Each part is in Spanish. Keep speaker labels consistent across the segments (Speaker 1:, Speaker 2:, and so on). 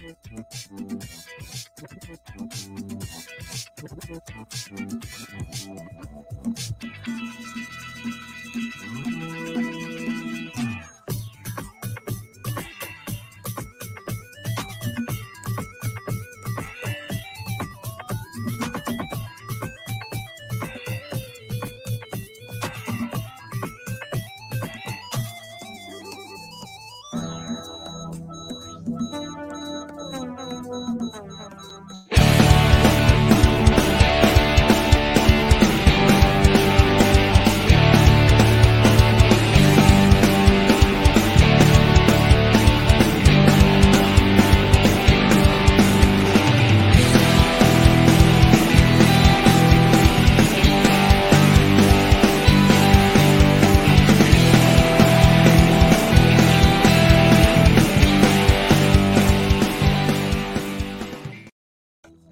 Speaker 1: プレゼントは?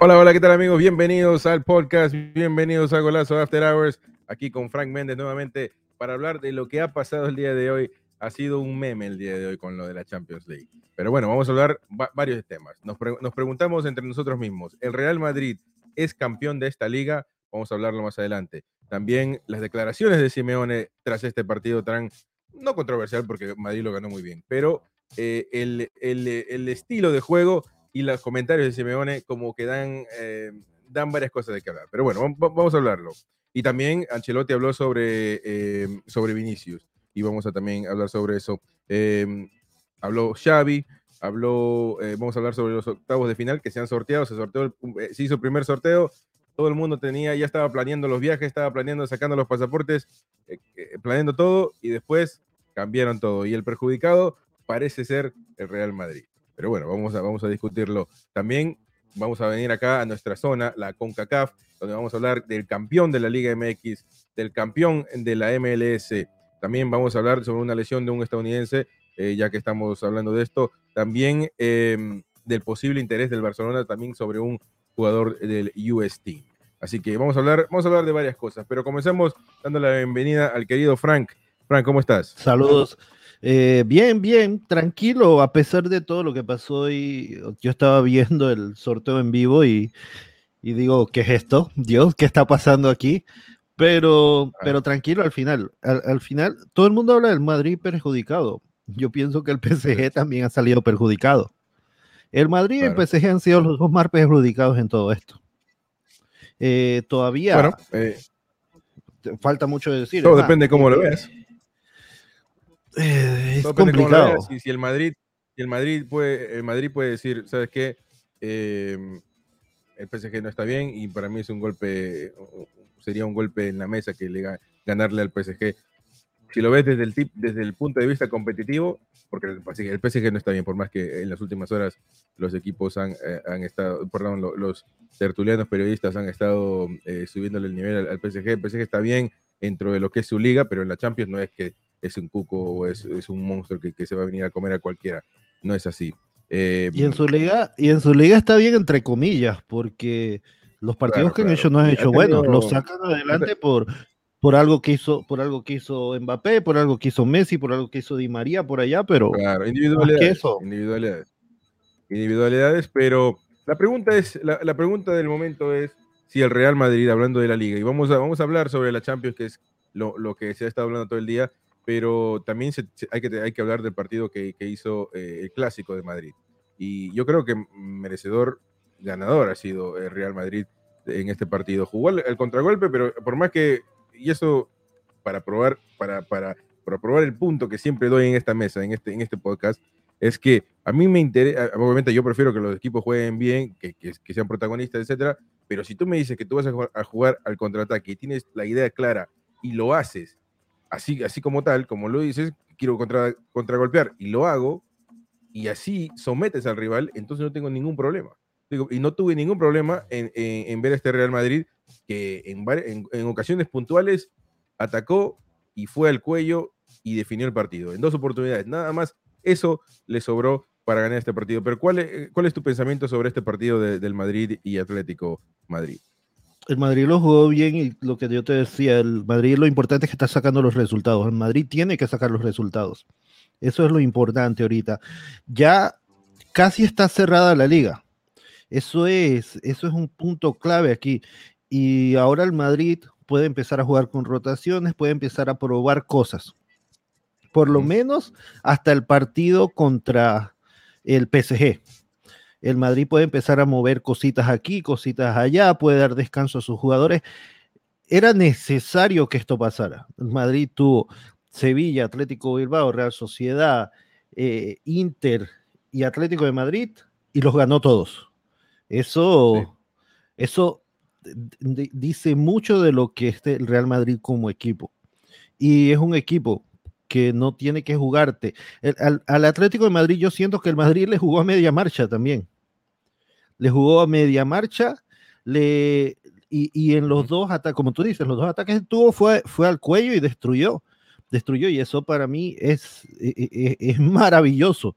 Speaker 1: Hola, hola, ¿qué tal amigos? Bienvenidos al podcast, bienvenidos a Golazo After Hours, aquí con Frank Méndez nuevamente para hablar de lo que ha pasado el día de hoy. Ha sido un meme el día de hoy con lo de la Champions League. Pero bueno, vamos a hablar varios temas. Nos, nos preguntamos entre nosotros mismos, ¿el Real Madrid es campeón de esta liga? Vamos a hablarlo más adelante. También las declaraciones de Simeone tras este partido tan, no controversial porque Madrid lo ganó muy bien, pero eh, el, el, el estilo de juego y los comentarios de Simeone como que dan, eh, dan varias cosas de que hablar. Pero bueno, vamos a hablarlo. Y también Ancelotti habló sobre, eh, sobre Vinicius y vamos a también hablar sobre eso. Eh, habló Xavi, habló, vamos a hablar sobre los octavos de final que se han sorteado, se sorteó, se hizo el primer sorteo, todo el mundo tenía, ya estaba planeando los viajes, estaba planeando, sacando los pasaportes, planeando todo y después cambiaron todo. Y el perjudicado parece ser el Real Madrid. Pero bueno, vamos a, vamos a discutirlo. También vamos a venir acá a nuestra zona, la CONCACAF, donde vamos a hablar del campeón de la Liga MX, del campeón de la MLS. También vamos a hablar sobre una lesión de un estadounidense, eh, ya que estamos hablando de esto. También em, del posible interés del Barcelona, también sobre un jugador del US Team. Así que vamos a hablar, vamos a hablar de varias cosas, pero comencemos dando la bienvenida al querido Frank. Frank, ¿cómo estás?
Speaker 2: Saludos. Eh, bien, bien, tranquilo, a pesar de todo lo que pasó hoy, yo estaba viendo el sorteo en vivo y, digo, ¿qué es esto? Dios, ¿qué está pasando aquí? Pero, pero tranquilo al final. Al, final, todo el mundo habla del Madrid perjudicado. Yo pienso que el PSG también ha salido perjudicado. El Madrid y el PSG han sido los dos más perjudicados en todo esto. Eh, todavía eh, falta mucho de decir.
Speaker 1: Todo depende de cómo lo veas.
Speaker 2: Eh, es complicado.
Speaker 1: Si, el Madrid, si el Madrid puede, el Madrid puede decir, ¿sabes qué? Em, el PSG no está bien y para mí es un golpe, sería un golpe en la mesa que le ganarle al PSG. Si lo ves desde el, tip, desde el punto de vista competitivo, porque el PSG, no está bien, por más que en las últimas horas los equipos han, eh, han estado, perdón, los, tertulianos periodistas han estado eh, subiéndole el nivel al, al, PSG. El PSG está bien dentro de lo que es su liga, pero en la Champions no es que es un cuco o es, un monstruo que, se va a venir a comer a cualquiera. No es así.
Speaker 2: Eh, y en su liga, y en su liga está bien entre comillas, porque los partidos que han hecho no han hecho buenos, los sacan adelante por, por algo que hizo, por algo que hizo Mbappé, por algo que hizo Messi, por algo que hizo Di María por allá, pero
Speaker 1: claro, individualidades, individualidades, individualidades, pero la pregunta es, la, la, pregunta del momento es si el Real Madrid, hablando de la liga, y vamos a, vamos a hablar sobre la Champions, que es lo, lo que se ha estado hablando todo el día, pero también hay, que, hay que hablar del partido que, hizo eh, el clásico de Madrid. Y yo creo que merecedor ganador ha sido el Real Madrid en este partido. Jugó el, contragolpe, pero por más que, y eso para probar, para, para, para, probar el punto que siempre doy en esta mesa, en este, en este podcast, es que a mí me interesa, obviamente yo prefiero que los equipos jueguen bien, que, que, sean protagonistas, etcétera, pero si tú me dices que tú vas a jugar, a jugar al contraataque y tienes la idea clara y lo haces así, así como tal, como lo dices, quiero contra, contragolpear y lo hago, y así sometes al rival, entonces no tengo ningún problema. y no tuve ningún problema en, en, ver este Real Madrid que en, en, ocasiones puntuales atacó y fue al cuello y definió el partido. En dos oportunidades, nada más eso le sobró para ganar este partido. Pero ¿cuál es, cuál es tu pensamiento sobre este partido del Madrid y Atlético Madrid?
Speaker 2: El Madrid lo jugó bien y lo que yo te decía, el Madrid lo importante es que está sacando los resultados. El Madrid tiene que sacar los resultados. Eso es lo importante ahorita. Ya casi está cerrada la liga. Eso es, eso es un punto clave aquí. Y ahora el Madrid puede empezar a jugar con rotaciones, puede empezar a probar cosas. Por lo menos hasta el partido contra el PSG. El Madrid puede empezar a mover cositas aquí, cositas allá, puede dar descanso a sus jugadores. Era necesario que esto pasara. El Madrid tuvo Sevilla, Atlético Bilbao, Real Sociedad, eh, Inter y Atlético de Madrid y los ganó todos. Eso, eso dice mucho de lo que es el Real Madrid como equipo. Y es un equipo que no tiene que jugarte. al, Atlético de Madrid yo siento que el Madrid le jugó a media marcha también. Le jugó a media marcha, le, y, en los dos ataques, como tú dices, los dos ataques que tuvo fue, fue al cuello y destruyó. Destruyó, y eso para mí es, e, e, e, es, maravilloso.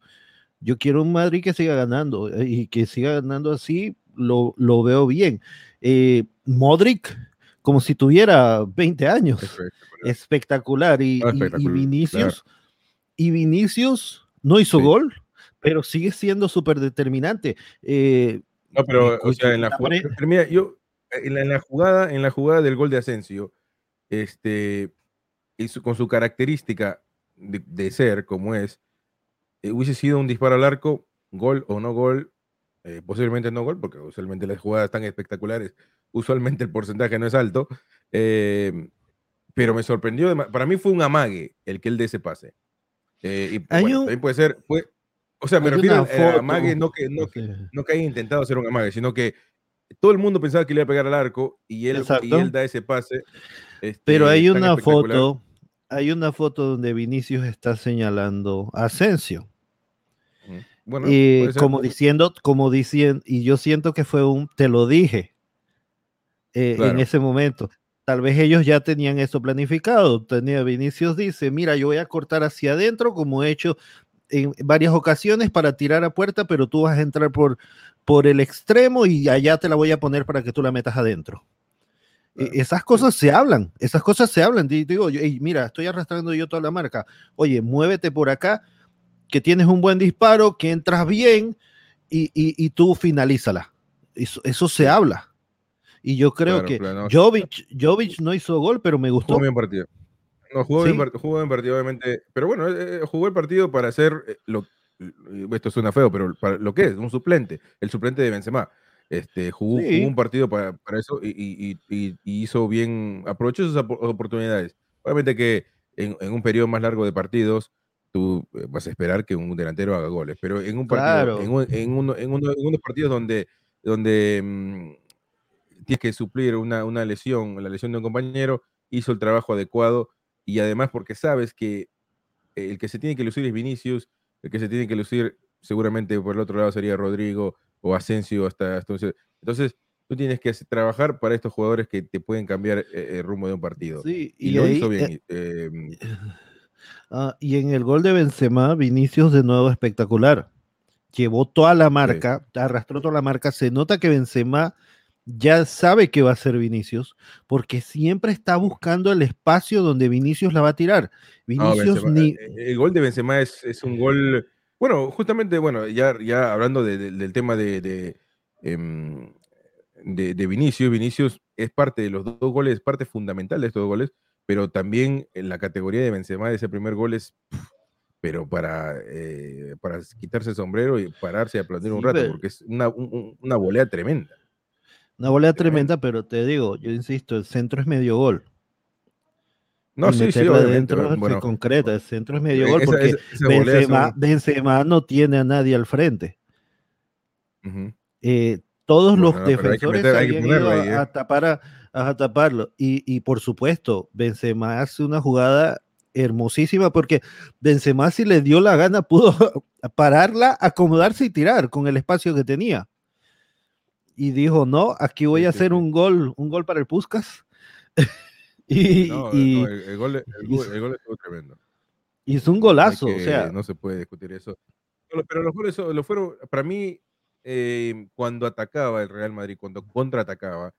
Speaker 2: Yo quiero un Madrid que siga ganando eh, y que siga ganando así, lo, lo veo bien. Eh, Modric, como si tuviera 20 años. Espectacular. Y, Vinicius, y Vinicius no hizo gol, pero sigue siendo súper determinante.
Speaker 1: Eh, no, pero, o sea, en la, jugada, yo, en la, jugada, en la jugada del gol de Asensio, este, con su característica de, ser como es, eh, hubiese sido un disparo al arco, gol o no gol, eh, posiblemente no gol, porque usualmente las jugadas tan espectaculares, usualmente el porcentaje no es alto, em, pero me sorprendió, para mí fue un amague el que él dé ese pase. Eh, y también puede ser, o sea, me refiero a amague, no que, no, que, no que haya intentado hacer un amague, sino que todo el mundo pensaba que le iba a pegar al arco y él, y él da ese pase.
Speaker 2: pero este, hay una foto, hay una foto donde Vinicius está señalando a Asensio. Bueno, y como diciendo, como diciendo, y yo siento que fue un, te lo dije eh, en ese momento. Tal vez ellos ya tenían eso planificado. Tenía Vinicius dice, mira, yo voy a cortar hacia adentro como he hecho en varias ocasiones para tirar a puerta, pero tú vas a entrar por, por el extremo y allá te la voy a poner para que tú la metas adentro. E, esas cosas se hablan, esas cosas se hablan. Digo, mira, estoy arrastrando yo toda la marca. Oye, muévete por acá que tienes un buen disparo, que entras bien y, y, tú finalízala. Eso, eso, se habla. Y yo creo que Jovic, no hizo gol, pero me gustó.
Speaker 1: Jugó bien partido. No, jugó, bien, jugó partido, obviamente. Pero bueno, eh, eh, jugó el partido para hacer eh, lo esto suena feo, pero para lo que es, un suplente, el suplente de Benzema. Este, jugó, un partido para, para eso y, y, hizo bien, aprovechó sus oportunidades. Obviamente que en, en, un periodo más largo de partidos, tú vas a esperar que un delantero haga goles, pero en un partido, en, uno, en, unos partidos donde, donde mm, tienes que suplir una, una, lesión, la lesión de un compañero, hizo el trabajo adecuado y además porque sabes que el que se tiene que lucir es Vinicius, el que se tiene que lucir seguramente por el otro lado sería Rodrigo o Asensio hasta, entonces. Entonces, tú tienes que trabajar para estos jugadores que te pueden cambiar eh, el rumbo de un partido.
Speaker 2: Sí, y, lo hizo bien. Eh, em, Ah, y en el gol de Benzema, Vinicius de nuevo espectacular. Llevó toda la marca, arrastró toda la marca. Se nota que Benzema ya sabe que va a ser Vinicius, porque siempre está buscando el espacio donde Vinicius la va a tirar. Vinicius ni...
Speaker 1: Eh, el gol de Benzema es, es, un gol, bueno, justamente, bueno, ya, ya hablando del tema de, de, em, de, de, Vinicius, Vinicius es parte de los dos goles, parte fundamental de estos dos goles, pero también en la categoría de Benzema de ese primer gol es, pero para, eh, para quitarse el sombrero y pararse a aplaudir un rato, porque es una, una volea tremenda.
Speaker 2: Una volea tremenda, pero te digo, yo insisto, el centro es medio gol.
Speaker 1: No, sí, sí,
Speaker 2: adentro bueno, se concreta, el centro es medio gol porque Benzema, no tiene a nadie al frente. eh, todos los defensores ¿eh? a, tapar a, taparlo. Y, y, por supuesto, Benzema hace una jugada hermosísima porque Benzema si le dio la gana pudo pararla, acomodarse y tirar con el espacio que tenía. Y dijo, no, aquí voy a hacer un gol, un gol para el Puskas.
Speaker 1: y, el, gol, estuvo tremendo.
Speaker 2: Hizo un golazo, o sea.
Speaker 1: No se puede discutir eso. Pero los goles lo fueron, para mí, eh, cuando atacaba el Real Madrid, cuando contraatacaba,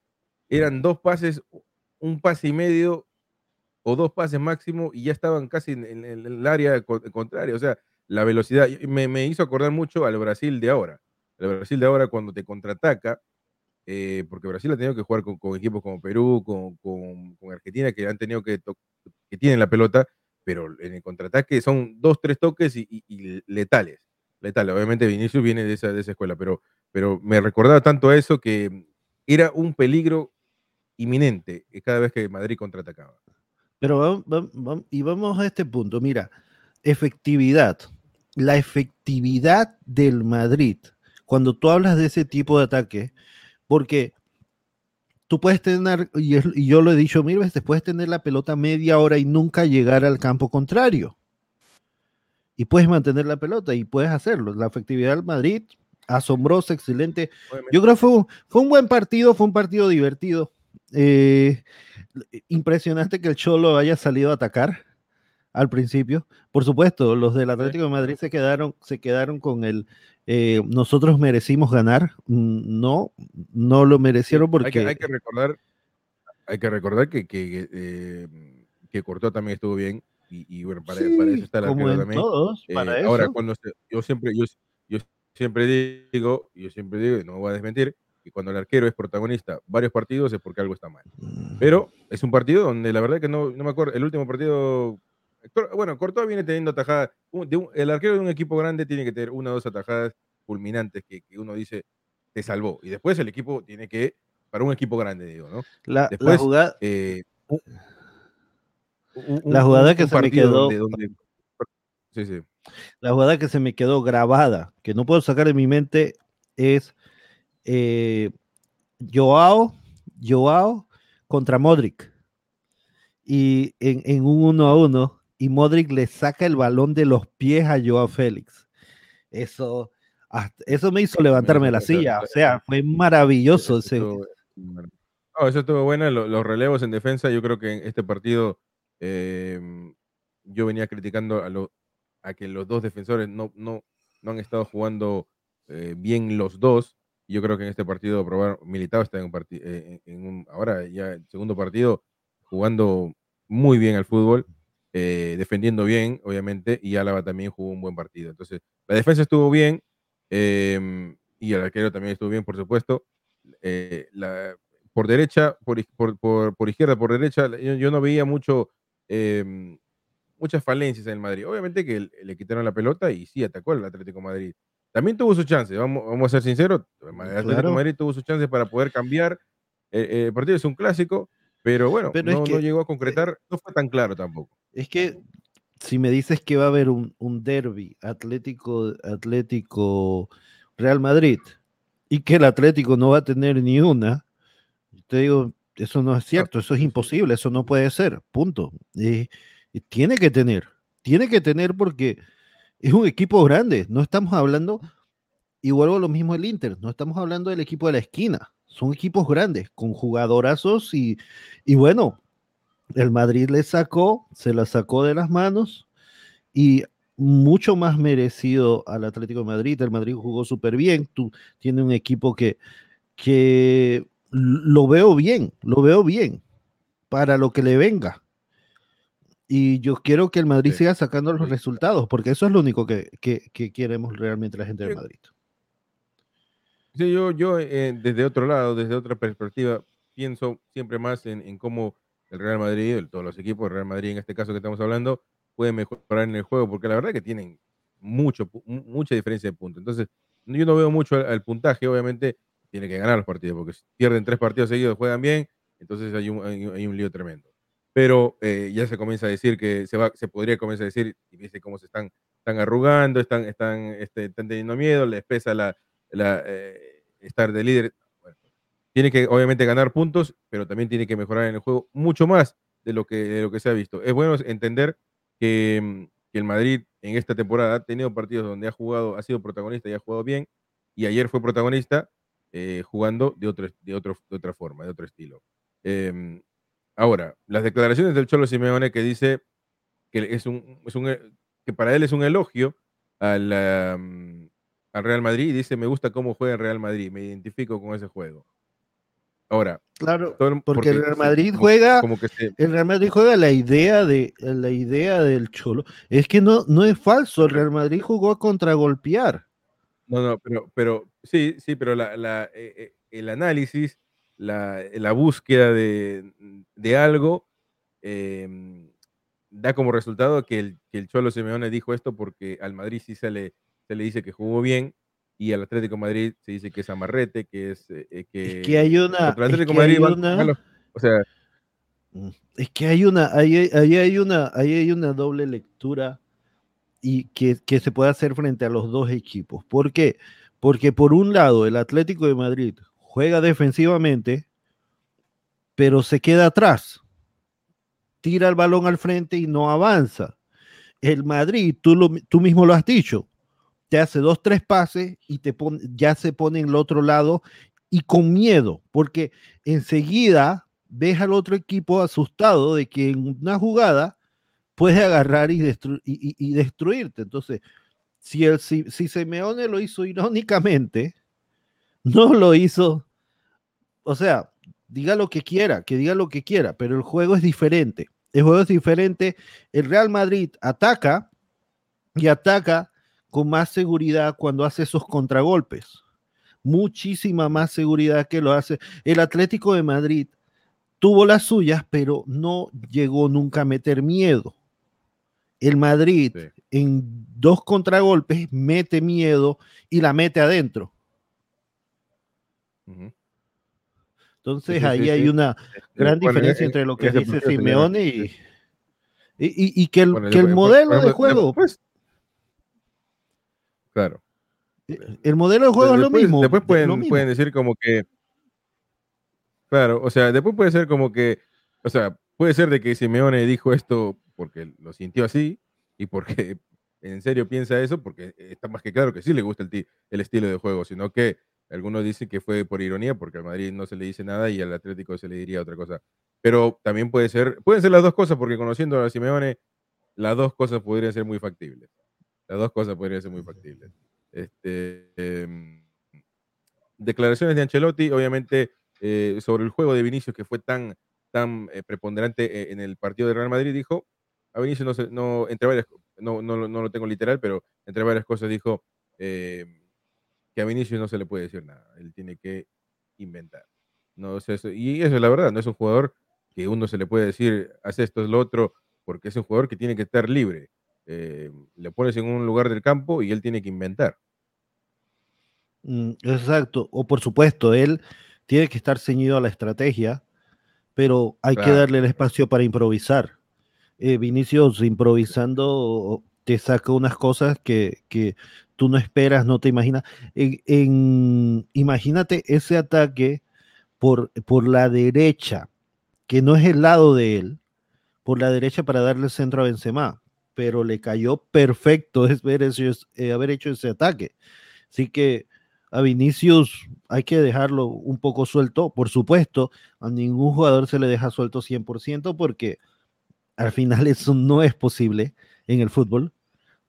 Speaker 1: eran dos pases, un pase y medio o dos pases máximo y ya estaban casi en, el área contraria. O sea, la velocidad. Me, me, hizo acordar mucho al Brasil de ahora. El Brasil de ahora cuando te contraataca, eh, porque Brasil ha tenido que jugar con, equipos como Perú, con, con, Argentina, que han tenido que, que tienen la pelota, pero en el contraataque son dos, tres toques y, letales. Letales. Obviamente Vinicius viene de esa, de esa escuela, pero, pero me recordaba tanto a eso que era un peligro inminente cada vez que Madrid contraatacaba.
Speaker 2: Pero vamos, y vamos a este punto, mira, efectividad. La efectividad del Madrid, cuando tú hablas de ese tipo de ataque, porque tú puedes tener, y, yo lo he dicho mil veces, puedes tener la pelota media hora y nunca llegar al campo contrario. Y puedes mantener la pelota y puedes hacerlo. La efectividad del Madrid, asombrosa, excelente. Yo creo que fue fue un buen partido, fue un partido divertido. Eh, impresionante que el Cholo haya salido a atacar al principio. Por supuesto, los del Atlético de Madrid se quedaron, se quedaron con el eh, nosotros merecimos ganar. Mm, no, no lo merecieron porque.
Speaker 1: Hay que, recordar, hay que recordar que, que, eh, que Cortó también estuvo bien. Y, bueno, para, eso está la
Speaker 2: como también. Todos,
Speaker 1: Ahora, cuando yo siempre, yo, yo siempre digo, yo siempre digo, y no voy a desmentir, y cuando el arquero es protagonista varios partidos es porque algo está mal. Mm. Pero es un partido donde la verdad que no, no me acuerdo, el último partido, bueno, Courtois viene teniendo atajadas, el arquero de un equipo grande tiene que tener una o dos atajadas fulminantes que, uno dice, te salvó. Y después el equipo tiene que, para un equipo grande, digo, ¿no?
Speaker 2: La, jugada... Eh, la jugada que se me quedó... sí, sí. La jugada que se me quedó grabada, que no puedo sacar de mi mente, es eh, Joao, Joao contra Modric. Y en, un uno a uno, y Modric le saca el balón de los pies a Joao Félix. Eso, eso me hizo levantarme la silla. O sea, fue maravilloso ese.
Speaker 1: eso estuvo bueno. Los, relevos en defensa, yo creo que en este partido em, yo venía criticando a, a que los dos defensores no, no, no han estado jugando eh, bien los dos. Yo creo que en este partido probar Militado está en un partido, eh, en un, ahora ya el segundo partido jugando muy bien al fútbol, eh, defendiendo bien, obviamente, y Álava también jugó un buen partido. Entonces, la defensa estuvo bien em, y el arquero también estuvo bien, por supuesto. Eh, la, por derecha, por, por, por, izquierda, por derecha, yo, no veía mucho, em, muchas falencias en el Madrid. Obviamente que le quitaron la pelota y sí atacó el Atlético Madrid también tuvo su chance, vamos, vamos a ser sinceros, el Atlético Madrid tuvo su chance para poder cambiar, eh, eh, el partido es un clásico, pero bueno, no, llegó a concretar, no fue tan claro tampoco.
Speaker 2: Es que si me dices que va a haber un, un derby Atlético, Atlético Real Madrid y que el Atlético no va a tener ni una, te digo, eso no es cierto, eso es imposible, eso no puede ser, punto. y tiene que tener, tiene que tener porque es un equipo grande. No estamos hablando, y vuelvo a lo mismo el Inter, no estamos hablando del equipo de la esquina. Son equipos grandes, con jugadorazos y, y bueno, el Madrid le sacó, se la sacó de las manos y mucho más merecido al Atlético de Madrid. El Madrid jugó súper bien. Tú tienes un equipo que, que lo veo bien, lo veo bien para lo que le venga. Y yo quiero que el Madrid siga sacando los resultados, porque eso es lo único que, queremos realmente la gente del Madrid.
Speaker 1: Sí, yo, yo eh, desde otro lado, desde otra perspectiva, pienso siempre más en, cómo el Real Madrid, todos los equipos del Real Madrid en este caso que estamos hablando, pueden mejorar en el juego, porque la verdad que tienen mucho, mucha diferencia de puntos. Entonces, yo no veo mucho al, puntaje, obviamente tiene que ganar los partidos, porque si pierden tres partidos seguidos, juegan bien, entonces hay un, hay un lío tremendo pero eh, ya se comienza a decir que se, va, se podría comenzar a decir, y dice cómo se están, están arrugando, están, están, este, están teniendo miedo, les pesa la, la eh, estar de líder. tiene que obviamente ganar puntos, pero también tiene que mejorar en el juego mucho más de lo que, lo que se ha visto. Es bueno entender que, mm, que, el Madrid en esta temporada ha tenido partidos donde ha jugado, ha sido protagonista y ha jugado bien, y ayer fue protagonista eh, jugando de, otro, de, otro, de otra forma, de otro estilo. Em, Ahora, las declaraciones del Cholo Simeone que dice que, es un, es un, que para él es un elogio al, al Real Madrid y dice, me gusta cómo juega el Real Madrid, me identifico con ese juego. Ahora,
Speaker 2: claro, porque, el Real Madrid juega, como que el Real Madrid juega la idea de la idea del Cholo. Es que no, no es falso, el Real Madrid jugó a contragolpear.
Speaker 1: No, no, pero, pero sí, sí, pero la, eh, eh, el análisis, la, la búsqueda de, de algo em, da como resultado que el, que el Cholo Simeone dijo esto porque al Madrid sí se le, se le dice que jugó bien y al Atlético Madrid se dice que es amarrete, que es eh, que,
Speaker 2: es que hay una, Atlético Madrid o sea, mm, es que hay una, ahí, hay una, ahí hay una doble lectura y que, que, se puede hacer frente a los dos equipos. ¿Por qué? Porque por un lado el Atlético de Madrid juega defensivamente, pero se queda atrás tira el balón al frente y no avanza. El Madrid, tú, lo, tú mismo lo has dicho, te hace dos, tres pases y te pone, ya se pone en el otro lado y con miedo, porque enseguida ves al otro equipo asustado de que en una jugada puede agarrar y, y, destruirte. Entonces, si, el, si, si Simeone lo hizo irónicamente, no lo hizo, o sea, diga lo que quiera, que diga lo que quiera, pero el juego es diferente. El juego es diferente. El Real Madrid ataca y ataca con más seguridad cuando hace esos contragolpes. Muchísima más seguridad que lo hace. El Atlético de Madrid tuvo las suyas, pero no llegó nunca a meter miedo. El Madrid en dos contragolpes mete miedo y la mete adentro. Entonces ahí hay una gran diferencia entre lo que dice Simeone y, y, que el, que el modelo de juego.
Speaker 1: Claro.
Speaker 2: El modelo de juego es lo mismo.
Speaker 1: Después pueden, pueden decir como que. Claro, o sea, después puede ser como que. O sea, puede ser de que Simeone dijo esto porque lo sintió así y porque en serio piensa eso, porque está más que claro que sí le gusta el, el estilo de juego, sino que algunos dicen que fue por ironía, porque al Madrid no se le dice nada y al Atlético se le diría otra cosa. Pero también puede ser, pueden ser las dos cosas, porque conociendo a Simeone, las dos cosas podrían ser muy factibles. Las dos cosas podrían ser muy factibles. Este, em, declaraciones de Ancelotti, obviamente, eh, sobre el juego de Vinicius, que fue tan, tan eh, preponderante eh, en el partido de Real Madrid, dijo, a Vinicius no, no entre varias, no, no, no, lo tengo literal, pero entre varias cosas dijo, em, que a Vinicius no se le puede decir nada, él tiene que inventar. No, eso, y eso es la verdad, no es un jugador que uno se le puede decir, haz esto, es lo otro, porque es un jugador que tiene que estar libre. Eh, le pones en un lugar del campo y él tiene que inventar.
Speaker 2: Mm, exacto, o por supuesto, él tiene que estar ceñido a la estrategia, pero hay que darle el espacio para improvisar. Eh, Vinicius improvisando te saca unas cosas que, que tú no esperas, no te imaginas. En, imagínate ese ataque por, por la derecha, que no es el lado de él, por la derecha para darle centro a Benzema, pero le cayó perfecto es ver eh, haber hecho ese ataque. Así que a Vinicius hay que dejarlo un poco suelto, por supuesto, a ningún jugador se le deja suelto 100% porque al final eso no es posible en el fútbol.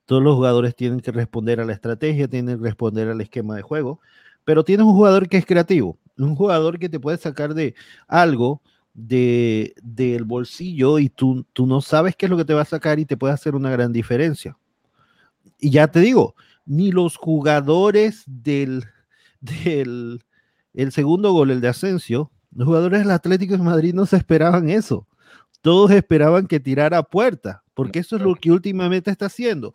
Speaker 2: Todos los jugadores tienen que responder a la estrategia, tienen que responder al esquema de juego, pero tienes un jugador que es creativo, un jugador que te puede sacar de algo de, del bolsillo y tú, tú no sabes qué es lo que te va a sacar y te puede hacer una gran diferencia. Y ya te digo, ni los jugadores del, del el segundo gol, el de Asensio, los jugadores del Atlético de Madrid no se esperaban eso. Todos esperaban que tirara a puerta, porque eso es lo que últimamente está haciendo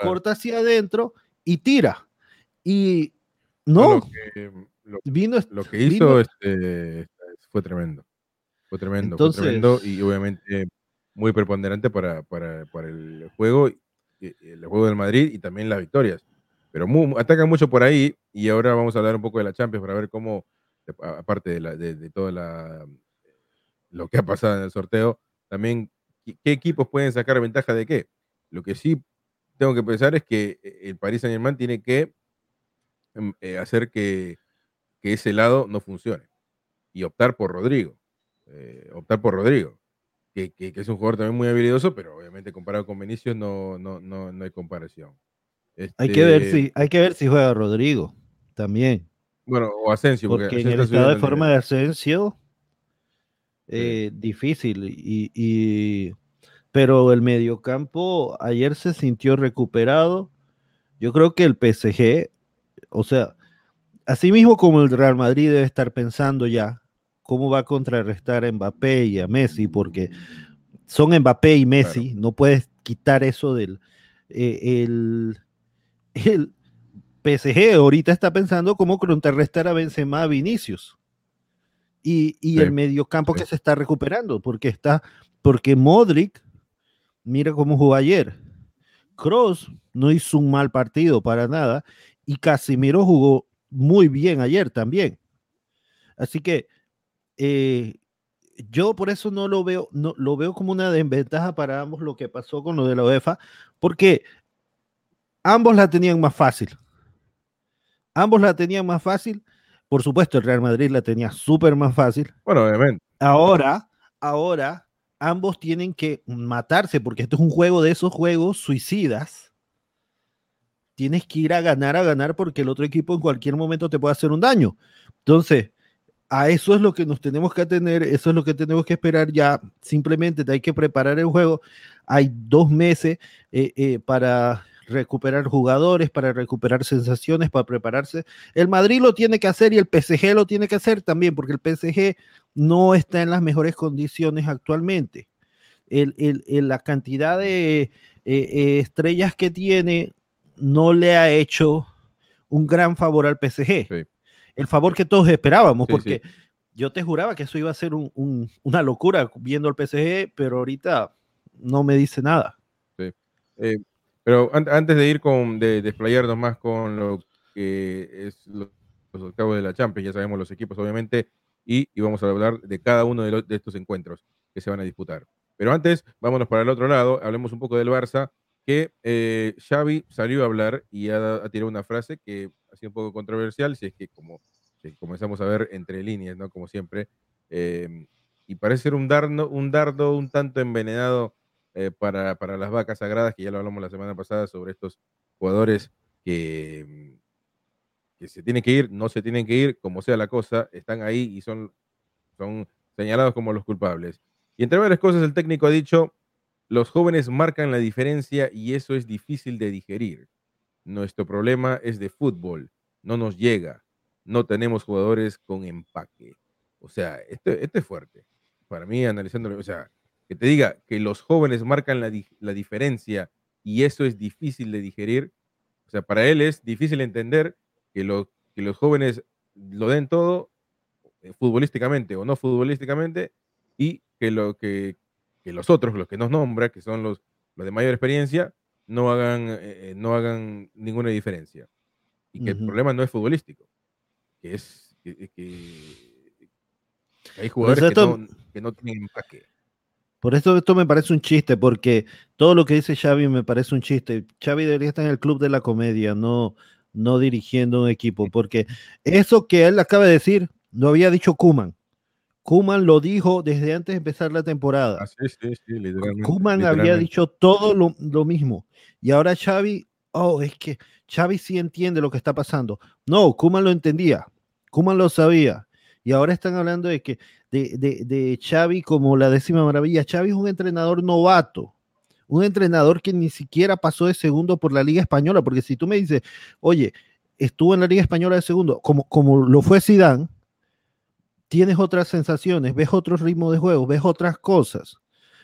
Speaker 2: corta hacia adentro y tira. Y no,
Speaker 1: lo que, vino, lo que hizo este, fue tremendo. Fue tremendo, fue tremendo y obviamente muy preponderante para, para, para el juego, el juego del Madrid y también las victorias. Pero atacan mucho por ahí y ahora vamos a hablar un poco de la Champions para ver cómo, aparte de, la, de, de toda la, lo que ha pasado en el sorteo, también qué equipos pueden sacar ventaja de qué. Lo que sí tengo que pensar es que eh, el Paris Saint Germain tiene que eh, hacer que, ese lado no funcione y optar por Rodrigo. Eh, optar por Rodrigo, que, es un jugador también muy habilidoso, pero obviamente comparado con Vinicius no, no, no, hay comparación.
Speaker 2: Hay, que ver si, este hay que ver si juega Rodrigo también.
Speaker 1: Bueno, o Asensio.
Speaker 2: Porque, en el estado de forma de Asensio, eh, difícil. Y, pero el mediocampo ayer se sintió recuperado. Yo creo que el PSG, o sea, así mismo como el Real Madrid debe estar pensando ya cómo va a contrarrestar a Mbappé y a Messi, porque son Mbappé y Messi, no puedes quitar eso del eh, el, el PSG ahorita está pensando cómo contrarrestar a Benzema a Vinicius y, y el mediocampo que se está recuperando, porque está, porque Modric, mira cómo jugó ayer. Cross no hizo un mal partido para nada y Casimiro jugó muy bien ayer también. Así que eh, yo por eso no lo veo, no lo veo como una desventaja para ambos lo que pasó con lo de la UEFA, porque ambos la tenían más fácil. Ambos la tenían más fácil por supuesto, el Real Madrid la tenía súper más fácil.
Speaker 1: Bueno, obviamente.
Speaker 2: Ahora, ahora, ambos tienen que matarse porque esto es un juego de esos juegos suicidas. Tienes que ir a ganar, a ganar, porque el otro equipo en cualquier momento te puede hacer un daño. Entonces, a eso es lo que nos tenemos que atener, eso es lo que tenemos que esperar ya. Simplemente te hay que preparar el juego. Hay dos meses eh, eh, para recuperar jugadores, para recuperar sensaciones, para prepararse. El Madrid lo tiene que hacer y el PSG lo tiene que hacer también, porque el PSG no está en las mejores condiciones actualmente. la cantidad de eh, estrellas que tiene no le ha hecho un gran favor al PSG. El favor que todos esperábamos, porque yo te juraba que eso iba a ser una locura viendo al PSG, pero ahorita no me dice nada.
Speaker 1: Sí. Eh, pero antes de ir con, de desplayarnos más con lo que es los, octavos de la Champions, ya sabemos los equipos obviamente, y, vamos a hablar de cada uno de, estos encuentros que se van a disputar. Pero antes, vámonos para el otro lado, hablemos un poco del Barça, que eh, Xavi salió a hablar y ha, tirado una frase que ha sido un poco controversial, si es que como comenzamos a ver entre líneas, ¿no? Como siempre, eh, y parece ser un dardo, un dardo un tanto envenenado eh, para, las vacas sagradas, que ya lo hablamos la semana pasada sobre estos jugadores que, mm, que se tienen que ir, no se tienen que ir, como sea la cosa, están ahí y son, son señalados como los culpables. Y entre varias cosas, el técnico ha dicho, los jóvenes marcan la diferencia y eso es difícil de digerir. Nuestro problema es de fútbol, no nos llega, no tenemos jugadores con empaque. O sea, esto, esto es fuerte. Para mí, analizándolo, o sea, que te diga que los jóvenes marcan la, diferencia y eso es difícil de digerir, o sea, para él es difícil entender que, lo, que los jóvenes lo den todo eh, futbolísticamente o no futbolísticamente y que, lo, que, los otros, los que nos nombra, que son los, los de mayor experiencia, no hagan, eh, eh, no hagan ninguna diferencia. Y que el problema no es futbolístico, que es que, hay jugadores que, no, que no tienen empaque.
Speaker 2: Por eso esto me parece un chiste, porque todo lo que dice Xavi me parece un chiste. Xavi debería estar en el club de la comedia, no, no dirigiendo un equipo, porque eso que él acaba de decir, lo había dicho Kuman. Kuman lo dijo desde antes de empezar la temporada.
Speaker 1: Ah, sí, sí, sí,
Speaker 2: Kuman había dicho todo lo, lo, mismo. Y ahora Xavi, oh, es que Xavi sí entiende lo que está pasando. No, Kuman lo entendía. Kuman lo sabía. Y ahora están hablando de que de, de, de Xavi como la décima maravilla. Xavi es un entrenador novato, un entrenador que ni siquiera pasó de segundo por la Liga Española, porque si tú me dices, oye, estuvo en la Liga Española de segundo, como, como lo fue Zidane, tienes otras sensaciones, ves otro ritmo de juego, ves otras cosas.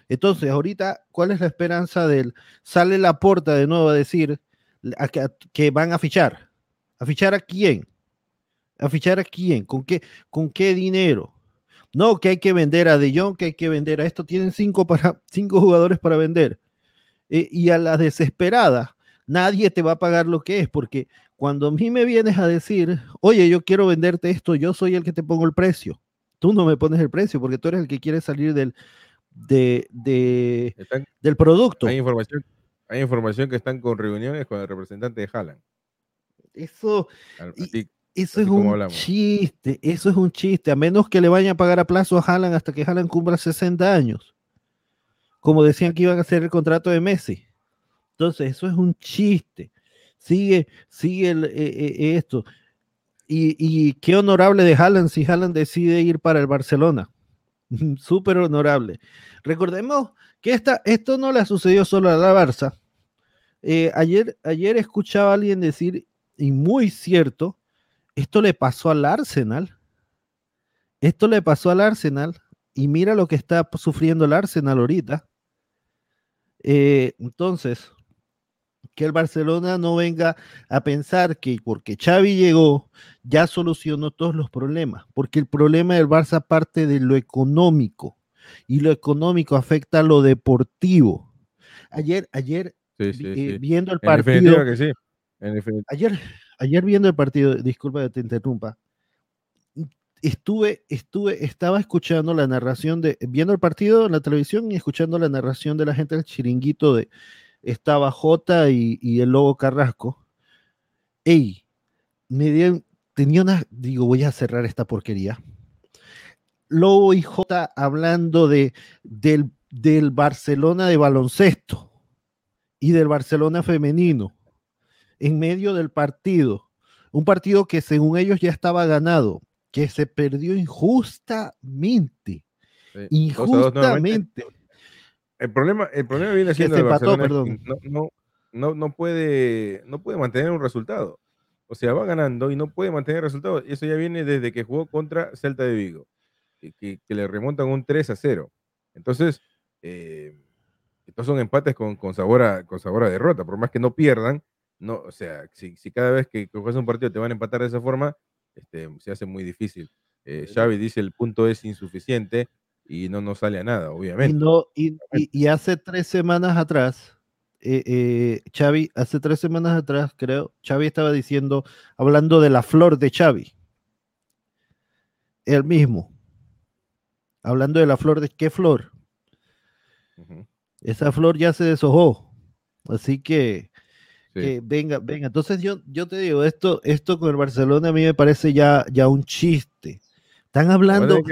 Speaker 2: Entonces, ahorita, ¿cuál es la esperanza del sale la puerta de nuevo a decir que, que van a fichar? ¿A fichar a quién? ¿A fichar a quién? ¿Con qué, con qué dinero? No, que hay que vender a De Jong, que hay que vender a esto. Tienen cinco, para, cinco jugadores para vender. Eh, y a la desesperada, nadie te va a pagar lo que es, porque cuando a mí me vienes a decir, oye, yo quiero venderte esto, yo soy el que te pongo el precio. Tú no me pones el precio porque tú eres el que quiere salir del, de, del producto.
Speaker 1: Hay información, hay información que están con reuniones con el representante de Haaland.
Speaker 2: Eso. Eso es un chiste, eso es un chiste, a menos que le vayan a pagar a plazo a Haaland hasta que Haaland cumpla 60 años. Como decían que iban a hacer el contrato de Messi. Entonces, eso es un chiste. Sigue, sigue eh, eh, esto. Y, qué honorable de Haaland si Haaland decide ir para el Barcelona. Súper honorable. Recordemos que esta, esto no le sucedió solo a la Barça. Eh, ayer, ayer escuchaba a alguien decir, y muy cierto, esto le pasó al Arsenal. Esto le pasó al Arsenal. Y mira lo que está sufriendo el Arsenal ahorita. Eh, entonces, que el Barcelona no venga a pensar que porque Xavi llegó ya solucionó todos los problemas, porque el problema del Barça parte de lo económico y lo económico afecta a lo deportivo. Ayer, ayer eh, viendo el partido, ayer, ayer viendo el partido, disculpa que te interrumpa, estuve, estuve, estaba escuchando la narración de, viendo el partido en la televisión y escuchando la narración de la gente del chiringuito de estaba J y, el Lobo Carrasco. Ey, me dieron, tenía una, digo, voy a cerrar esta porquería. Lobo y J hablando de, del, del Barcelona de baloncesto y del Barcelona femenino en medio del partido. Un partido que según ellos ya estaba ganado, que se perdió injustamente. Injustamente.
Speaker 1: El problema, el problema viene siendo que no, no, no, puede, no puede mantener un resultado. O sea, va ganando y no puede mantener el resultado. Eso ya viene desde que jugó contra Celta de Vigo, que, que, le remontan un 3 a 0. Entonces, eh, estos son empates con, con, sabor a, con sabor a derrota. Por más que no pierdan, no, o sea, si, si cada vez que, juegas un partido te van a empatar de esa forma, este, se hace muy difícil. Eh, Xavi dice el punto es insuficiente y no nos sale a nada, obviamente.
Speaker 2: Y, hace tres semanas atrás, eh, eh, Xavi, hace tres semanas atrás, creo, Xavi estaba diciendo, hablando de la flor de Xavi. El mismo. Hablando de la flor de qué flor. Esa flor ya se deshojó. Así que, venga, venga. Entonces yo, yo te digo, esto, esto con el Barcelona a mí me parece ya, ya un chiste. Están hablando,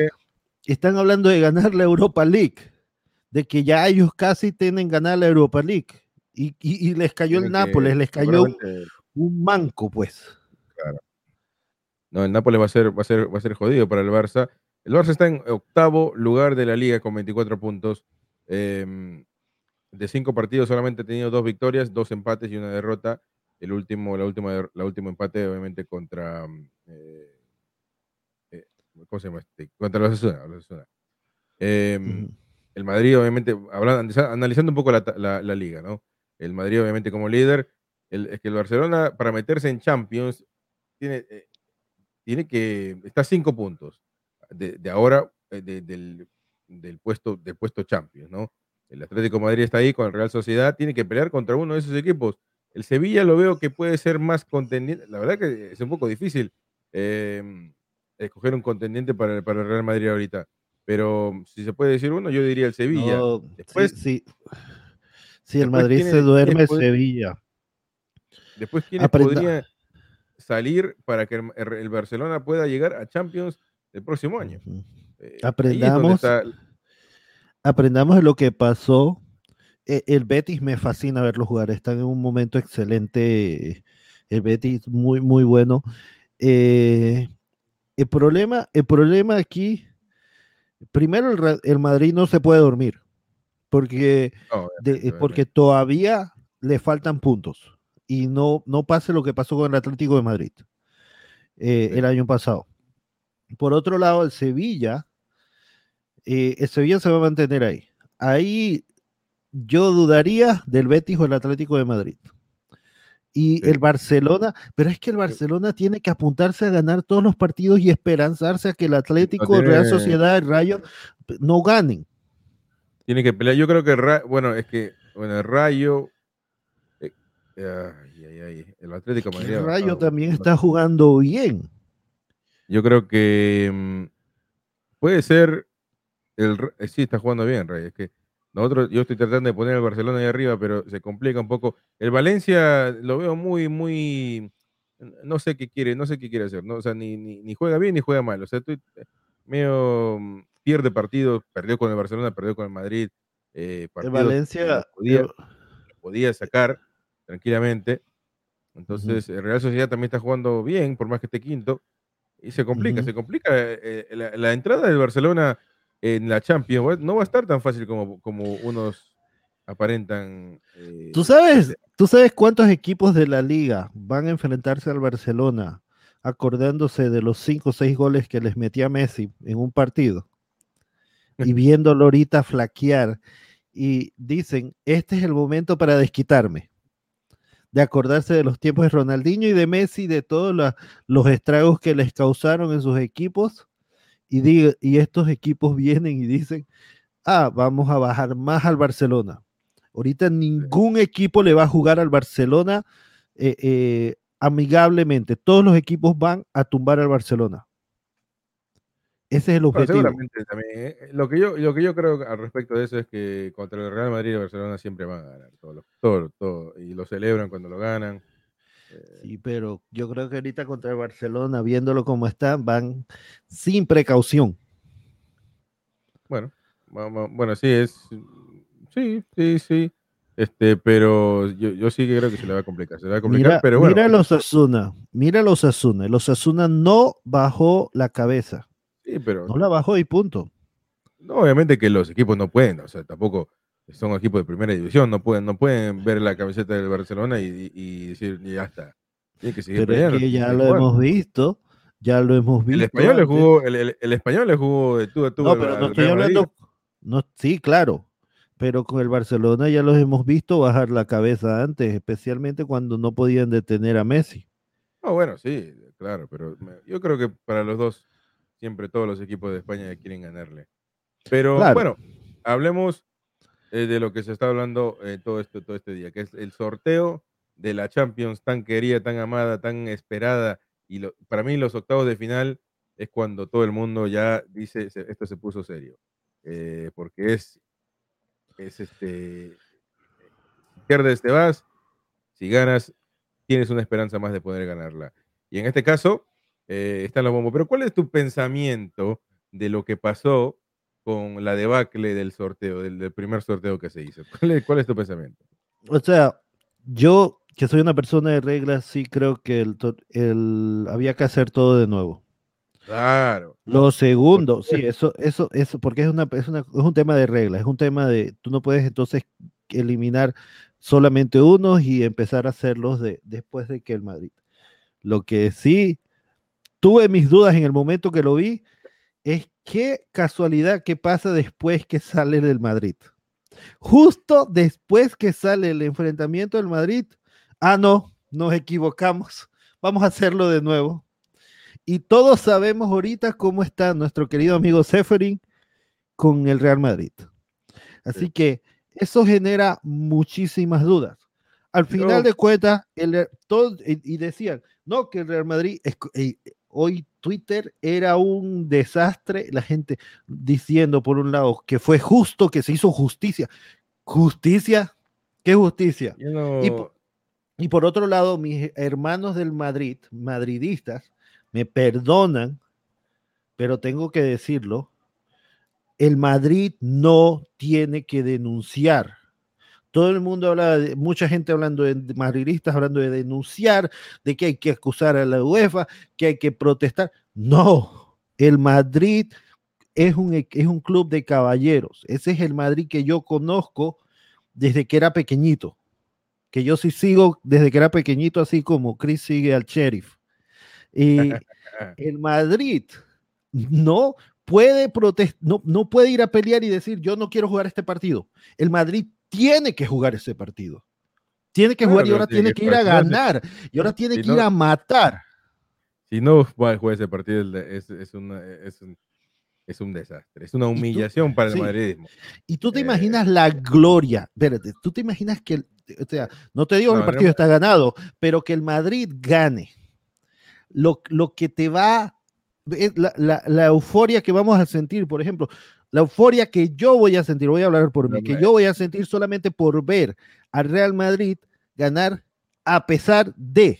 Speaker 2: están hablando de ganar la Europa League, de que ya ellos casi tienen ganar la Europa League. Y, les cayó el Nápoles, les cayó un manco, pues. Claro.
Speaker 1: No, el Nápoles va a ser, va a ser, va a ser jodido para el Barça. El Barça está en octavo lugar de la liga con 24 puntos. Em, de cinco partidos solamente ha tenido dos victorias, dos empates y una derrota. El último, la última, la último empate, obviamente, contra eh, ¿cómo se llama? Este? Contra los Asuna. Em, el Madrid, obviamente, hablando, analizando un poco la, liga, ¿no? El Madrid, obviamente, como líder, es que el Barcelona, para meterse en Champions, tiene, eh, tiene que, está a cinco puntos de, ahora, eh, del, del, puesto, del puesto Champions, ¿no? El Atlético Madrid está ahí con el Real Sociedad, tiene que pelear contra uno de esos equipos. El Sevilla lo veo que puede ser más contendiente, la verdad que es un poco difícil. Eh, escoger un contendiente para, para el Real Madrid ahorita. Pero si se puede decir uno, yo diría el Sevilla.
Speaker 2: después, sí, Si el Madrid se duerme, Sevilla.
Speaker 1: Después, ¿quiénes podría salir para que el, Barcelona pueda llegar a Champions el próximo año?
Speaker 2: Eh, aprendamos, aprendamos de lo que pasó. E, el Betis me fascina verlo jugar. Están en un momento excelente. El Betis muy, muy bueno. Eh, el problema, el problema aquí, primero el, Madrid no se puede dormir, porque, porque todavía le faltan puntos y no, no pase lo que pasó con el Atlético de Madrid eh, el año pasado. Por otro lado, el Sevilla, eh, el Sevilla se va a mantener ahí. Ahí yo dudaría del Betis o el Atlético de Madrid. Y el Barcelona, pero es que el Barcelona tiene que apuntarse a ganar todos los partidos y esperanzarse a que el Atlético, Real Sociedad, el Rayo no ganen.
Speaker 1: Tiene que pelear. Yo creo que, bueno, es que, bueno, el Rayo. Eh, el Atlético
Speaker 2: El Rayo también está jugando bien.
Speaker 1: Yo creo que mm, puede ser. El, eh, sí, está jugando bien, Rayo. Es que nosotros, yo estoy tratando de poner al Barcelona ahí arriba, pero se complica un poco. El Valencia lo veo muy, muy, no sé qué quiere, no sé qué quiere hacer, ¿no? O sea, ni, ni, juega bien ni juega mal. O sea, estoy eh, medio mm, pierde partidos, perdió con el Barcelona, perdió con el Madrid.
Speaker 2: Eh, el Valencia
Speaker 1: podía, podía, sacar tranquilamente. Entonces, el Real Sociedad también está jugando bien, por más que esté quinto, y se complica, se complica. Eh, eh, la, entrada del Barcelona en la Champions no va a estar tan fácil como, como unos aparentan.
Speaker 2: Eh, ¿Tú, sabes, ¿Tú sabes cuántos equipos de la liga van a enfrentarse al Barcelona acordándose de los 5 o 6 goles que les metía Messi en un partido? Y viéndolo ahorita flaquear y dicen, este es el momento para desquitarme de acordarse de los tiempos de Ronaldinho y de Messi, de todos los estragos que les causaron en sus equipos. Y, y estos equipos vienen y dicen, ah, vamos a bajar más al Barcelona. Ahorita ningún equipo le va a jugar al Barcelona eh, eh, amigablemente. Todos los equipos van a tumbar al Barcelona. Ese es el objetivo.
Speaker 1: seguramente también. ¿eh? Lo, que yo, lo que yo creo al respecto de eso es que contra el Real Madrid y el Barcelona siempre van a ganar. Todo, todo, todo, y lo celebran cuando lo ganan.
Speaker 2: Eh. Sí, pero yo creo que ahorita contra el Barcelona, viéndolo como está, van sin precaución.
Speaker 1: Bueno, bueno, sí, es. Sí, sí, sí. Este, pero yo, yo, sí que creo que se le va a complicar. Se le va a complicar,
Speaker 2: mira,
Speaker 1: pero bueno.
Speaker 2: Mira los Asuna, mira los Asuna. Los Asuna no bajó la cabeza
Speaker 1: pero.
Speaker 2: No la bajó y punto.
Speaker 1: No, obviamente que los equipos no pueden, o sea, tampoco son equipos de primera división, no pueden, no pueden ver la camiseta del Barcelona y, decir, ya está.
Speaker 2: Tiene que seguir pero que ya lo hemos visto, ya lo hemos visto.
Speaker 1: El español le jugó, el, español le jugó de tú a tú.
Speaker 2: No, pero no estoy hablando. No, sí, claro. Pero con el Barcelona ya los hemos visto bajar la cabeza antes, especialmente cuando no podían detener a Messi.
Speaker 1: Ah, bueno, sí, claro, pero yo creo que para los dos Siempre todos los equipos de España quieren ganarle. Pero bueno, hablemos eh, de lo que se está hablando eh, todo, este, todo este día, que es el sorteo de la Champions tan querida, tan amada, tan esperada. Y para mí los octavos de final es cuando todo el mundo ya dice, esto se puso serio. Eh, porque es, es este, pierdes te vas, si ganas tienes una esperanza más de poder ganarla. Y en este caso, eh, está en la bomba. Pero ¿cuál es tu pensamiento de lo que pasó con la debacle del sorteo, del, primer sorteo que se hizo? ¿Cuál es, tu pensamiento?
Speaker 2: O sea, yo que soy una persona de reglas, sí creo que el, había que hacer todo de nuevo.
Speaker 1: Claro.
Speaker 2: Lo segundo, sí, eso, eso, eso, porque es, una, es, es un tema de reglas, es un tema de, tú no puedes entonces eliminar solamente unos y empezar a hacerlos de, después de que el Madrid. Lo que sí tuve mis dudas en el momento que lo vi, es qué casualidad que pasa después que sale del Madrid. Justo después que sale el enfrentamiento del Madrid, ah, no, nos equivocamos, vamos a hacerlo de nuevo. Y todos sabemos ahorita cómo está nuestro querido amigo Seferin con el Real Madrid. Así que eso genera muchísimas dudas. Al final de cuentas, el, todo, y, decían, no, que el Real Madrid, es, Hoy Twitter era un desastre, la gente diciendo por un lado que fue justo, que se hizo justicia. ¿Justicia? ¿Qué justicia? Y, por, otro lado, mis hermanos del Madrid, madridistas, me perdonan, pero tengo que decirlo, el Madrid no tiene que denunciar todo el mundo habla, de, mucha gente hablando de madridistas, hablando de denunciar, de que hay que acusar a la UEFA, que hay que protestar. No, el Madrid es un, es un club de caballeros. Ese es el Madrid que yo conozco desde que era pequeñito. Que yo sí sigo desde que era pequeñito, así como Chris sigue al sheriff. Y el Madrid no puede protestar, no, no puede ir a pelear y decir yo no quiero jugar este partido. El Madrid tiene que jugar ese partido. Tiene que jugar y ahora tiene que, ir a ganar. Y ahora tiene que ir a matar.
Speaker 1: Si no juega ese partido, es, es, un, es, un, desastre. Es una humillación para el madridismo.
Speaker 2: Y tú te eh, imaginas la gloria. Espérate, tú te imaginas que, o sea, no te digo que el partido está ganado, pero que el Madrid gane. Lo, lo que te va, la, la, la euforia que vamos a sentir, por ejemplo, la euforia que yo voy a sentir, voy a hablar por mí, que yo voy a sentir solamente por ver al Real Madrid ganar a pesar de.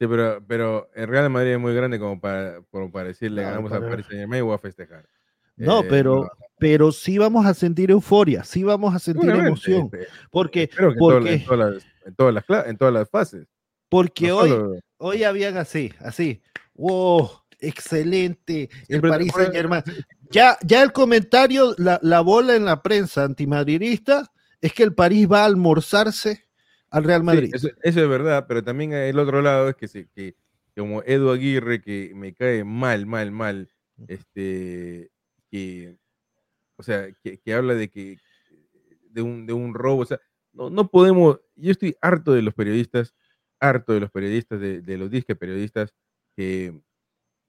Speaker 1: Sí, pero, pero el Real Madrid es muy grande como para, para decirle ganamos a Paris Saint Germain o a festejar.
Speaker 2: No, eh, pero, pero sí vamos a sentir euforia, sí vamos a sentir emoción. Porque,
Speaker 1: porque... En, todas las, en, todas las, en todas las fases.
Speaker 2: Porque
Speaker 1: No
Speaker 2: hoy,
Speaker 1: solo-
Speaker 2: hoy habían así, así. ¡Wow! Excelente. El
Speaker 1: Siempre-
Speaker 2: Paris Saint Germain. Ya, ya el comentario, la, la bola en la prensa antimadridista es que el París va a almorzarse al Real
Speaker 1: Sí,
Speaker 2: Madrid.
Speaker 1: eso, eso es verdad, pero también el otro lado es que, se, que como Edu Aguirre, que me cae mal, mal, mal, este, que, o sea, que, que habla de que de un, de un robo, o sea, no, no podemos, yo estoy harto de los periodistas, harto de los periodistas, de, de los disque periodistas que,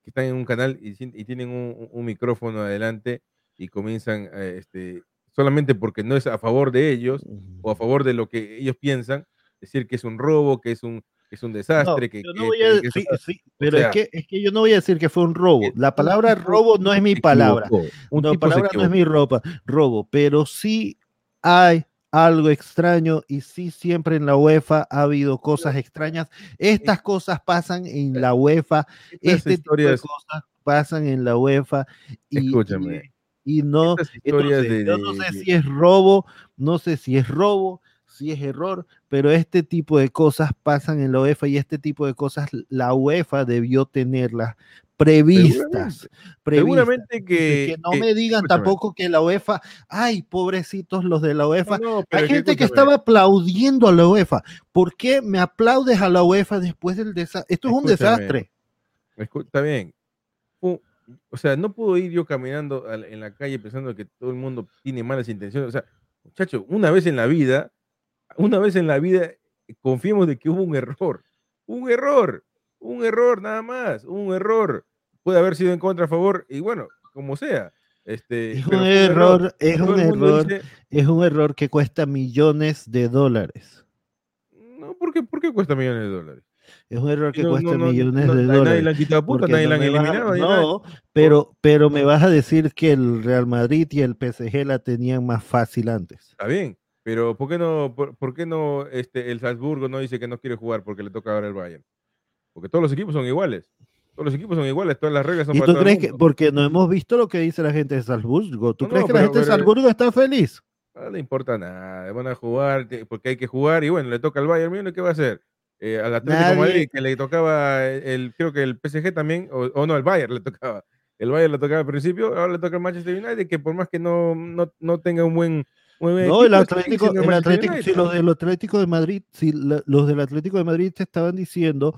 Speaker 1: que están en un canal y, y tienen un, un- micrófono adelante y comienzan, eh, este, solamente porque no es a favor de ellos, o a favor de lo que ellos piensan, decir que es un robo, que es un, que es un
Speaker 2: No,
Speaker 1: desastre, que,
Speaker 2: yo no
Speaker 1: que-
Speaker 2: voy a-
Speaker 1: que- que
Speaker 2: sí, sí, pero
Speaker 1: sea,
Speaker 2: es, que, es que yo no voy a decir que fue un robo. La palabra robo no es mi palabra. La
Speaker 1: se
Speaker 2: palabra no es mi ropa, robo, pero sí hay algo extraño y sí siempre en la UEFA ha habido cosas extrañas. Estas cosas pasan en la UEFA, este tipo de
Speaker 1: historias,
Speaker 2: cosas pasan en la UEFA y,
Speaker 1: Escúchame.
Speaker 2: y, y no,
Speaker 1: historias
Speaker 2: entonces,
Speaker 1: de,
Speaker 2: yo no sé si es robo, no sé si es robo, si es error, pero este tipo de cosas pasan en la UEFA y este tipo de cosas la UEFA debió tenerlas previstas. previstas.
Speaker 1: seguramente que,
Speaker 2: que no
Speaker 1: que-
Speaker 2: me digan
Speaker 1: escúchame.
Speaker 2: tampoco que la UEFA, ay, pobrecitos los de la UEFA.
Speaker 1: No,
Speaker 2: Hay gente que estaba aplaudiendo a la UEFA. ¿Por qué me aplaudes a la UEFA después del desastre? Esto es un
Speaker 1: Escúchame.
Speaker 2: desastre.
Speaker 1: escu- está bien. O sea, no puedo ir yo caminando en la calle pensando que todo el mundo tiene malas intenciones. O sea, muchacho, una vez en la vida, una vez en la vida, confiemos de que hubo un error. Un error. Un error nada más. Un error. Puede haber sido en contra, a favor, y bueno, como sea. Este,
Speaker 2: Es un error, es
Speaker 1: Todo
Speaker 2: un error,
Speaker 1: dice,
Speaker 2: es un error que cuesta millones de dólares.
Speaker 1: no, ¿por qué, ¿por qué cuesta millones de dólares?
Speaker 2: Es un error que
Speaker 1: No,
Speaker 2: cuesta
Speaker 1: no,
Speaker 2: millones
Speaker 1: no,
Speaker 2: de
Speaker 1: a Nadie
Speaker 2: dólares.
Speaker 1: le han quitado
Speaker 2: porque
Speaker 1: nadie le han
Speaker 2: a-
Speaker 1: eliminado.
Speaker 2: no, pero, pero me vas a decir que el Real Madrid y el PSG la tenían más fácil antes.
Speaker 1: Está bien, pero ¿por qué no, por, por qué no este, el Salzburgo no dice que no quiere jugar porque le toca ahora el Bayern? Porque todos los equipos son iguales. Todos los equipos son iguales, todas las reglas son
Speaker 2: ¿Y
Speaker 1: para
Speaker 2: tú
Speaker 1: todo el
Speaker 2: crees que, porque no hemos visto lo que dice la gente de Salzburgo? ¿Tú
Speaker 1: No,
Speaker 2: crees
Speaker 1: no,
Speaker 2: que la
Speaker 1: pero-
Speaker 2: gente de Salzburgo está feliz?
Speaker 1: No le importa nada, van a jugar porque hay que jugar y bueno, le toca al Bayern Múnich, ¿qué va a hacer? Eh, al Atlético de
Speaker 2: Nadie-
Speaker 1: Madrid, que le tocaba el, creo que el PSG también, o, o no, el Bayern le tocaba. El Bayern le tocaba al principio, ahora le toca al Manchester United, que por más que no, no, no tenga un buen,
Speaker 2: No, el Atlético, el si los del Atlético de Madrid, si la- los del Atlético de Madrid te estaban diciendo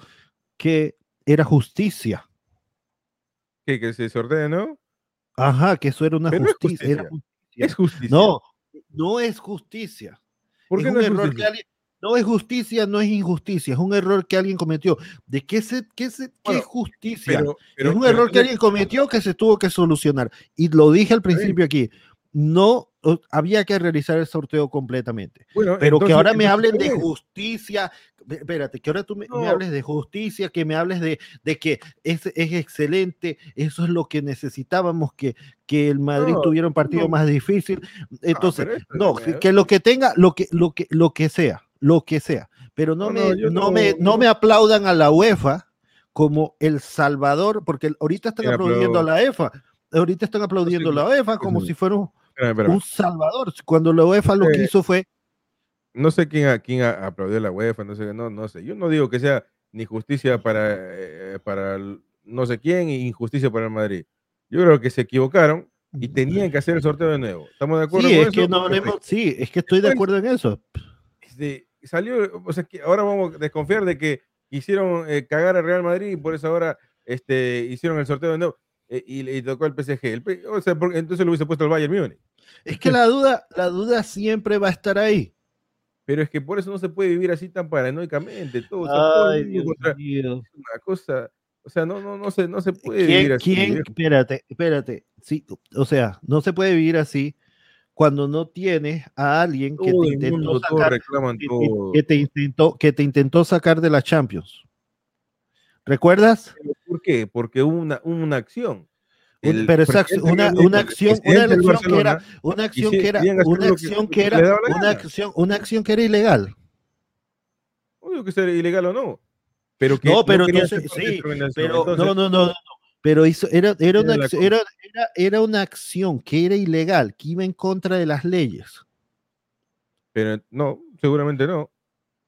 Speaker 2: que era justicia.
Speaker 1: Que, que se ¿no?
Speaker 2: Ajá, que eso era una
Speaker 1: Pero es
Speaker 2: justicia. era
Speaker 1: justicia.
Speaker 2: justicia.
Speaker 1: Es justicia.
Speaker 2: No, no es justicia.
Speaker 1: ¿por
Speaker 2: es
Speaker 1: qué
Speaker 2: un
Speaker 1: no es
Speaker 2: error que
Speaker 1: justicia?
Speaker 2: alguien- no es justicia, no es injusticia, es un error que alguien cometió. ¿De qué, se, qué, se- qué
Speaker 1: Bueno,
Speaker 2: es justicia?
Speaker 1: Pero, pero-
Speaker 2: es un
Speaker 1: pero
Speaker 2: error que alguien cometió que se tuvo que solucionar. Y lo dije al principio aquí, no había que realizar el sorteo completamente.
Speaker 1: bueno,
Speaker 2: Pero que
Speaker 1: entonces-
Speaker 2: ahora me hablen de justicia, espérate, que ahora tú me, hables de justicia, que me hables de, de que es, es excelente, eso es lo que necesitábamos, que, que el Madrid
Speaker 1: No,
Speaker 2: tuviera un partido
Speaker 1: no.
Speaker 2: más difícil. Entonces,
Speaker 1: pero esto
Speaker 2: no, que, que lo que tenga, lo que, lo que, lo que sea, lo que sea, pero no, me,
Speaker 1: no,
Speaker 2: me, no me aplaudan a la UEFA como El Salvador, porque ahorita están aplaudiendo a la EFA. Ahorita están aplaudiendo a la UEFA como si fuera un, Salvador. Cuando la UEFA lo que hizo fue
Speaker 1: No sé quién, a- quién a- aplaudió la UEFA, no sé, no, no sé. Yo no digo que sea ni justicia para, eh, para el no sé quién y injusticia para el Madrid. Yo creo que se equivocaron y tenían que hacer el sorteo de nuevo. ¿Estamos de acuerdo
Speaker 2: Sí,
Speaker 1: con
Speaker 2: es
Speaker 1: eso?
Speaker 2: que no hablemos- sí, es que estoy de acuerdo en eso.
Speaker 1: Este, salió, o sea, que ahora vamos a desconfiar de que hicieron eh, cagar al Real Madrid y por eso ahora este, hicieron el sorteo de nuevo eh, y le tocó al PSG. El o sea, porque entonces lo hubiese puesto el Bayern Múnich.
Speaker 2: Es que la duda, la duda siempre va a estar ahí.
Speaker 1: Pero es que por eso no se puede vivir así tan paranoicamente. Todo, o sea, todo
Speaker 2: Ay,
Speaker 1: mundo
Speaker 2: Dios
Speaker 1: contra- es una cosa, o sea, no, no, no se, no se puede vivir
Speaker 2: ¿Quién,
Speaker 1: así.
Speaker 2: quién- espérate, espérate. Sí, o sea, no se puede vivir así cuando no tienes a alguien que
Speaker 1: Todo
Speaker 2: te intentó sacar, que,
Speaker 1: todo.
Speaker 2: que te intentó, que te intentó sacar de la Champions. ¿Recuerdas?
Speaker 1: ¿Pero ¿Por qué? Porque hubo una, una acción. El
Speaker 2: pero acción- una,
Speaker 1: que-
Speaker 2: una acción, una acción que era, una acción
Speaker 1: quisi-
Speaker 2: que era, una acción que
Speaker 1: que
Speaker 2: era, una acción, una acción que era ilegal.
Speaker 1: No digo que sea ilegal o no. Pero que
Speaker 2: No, pero
Speaker 1: quería
Speaker 2: entonces- sí,
Speaker 1: discriminación.
Speaker 2: Pero
Speaker 1: Entonces,
Speaker 2: no, no, no, no. Pero hizo, era, era, una, acción- era, era, era una acción que era ilegal, que iba en contra de las leyes.
Speaker 1: Pero no, seguramente no.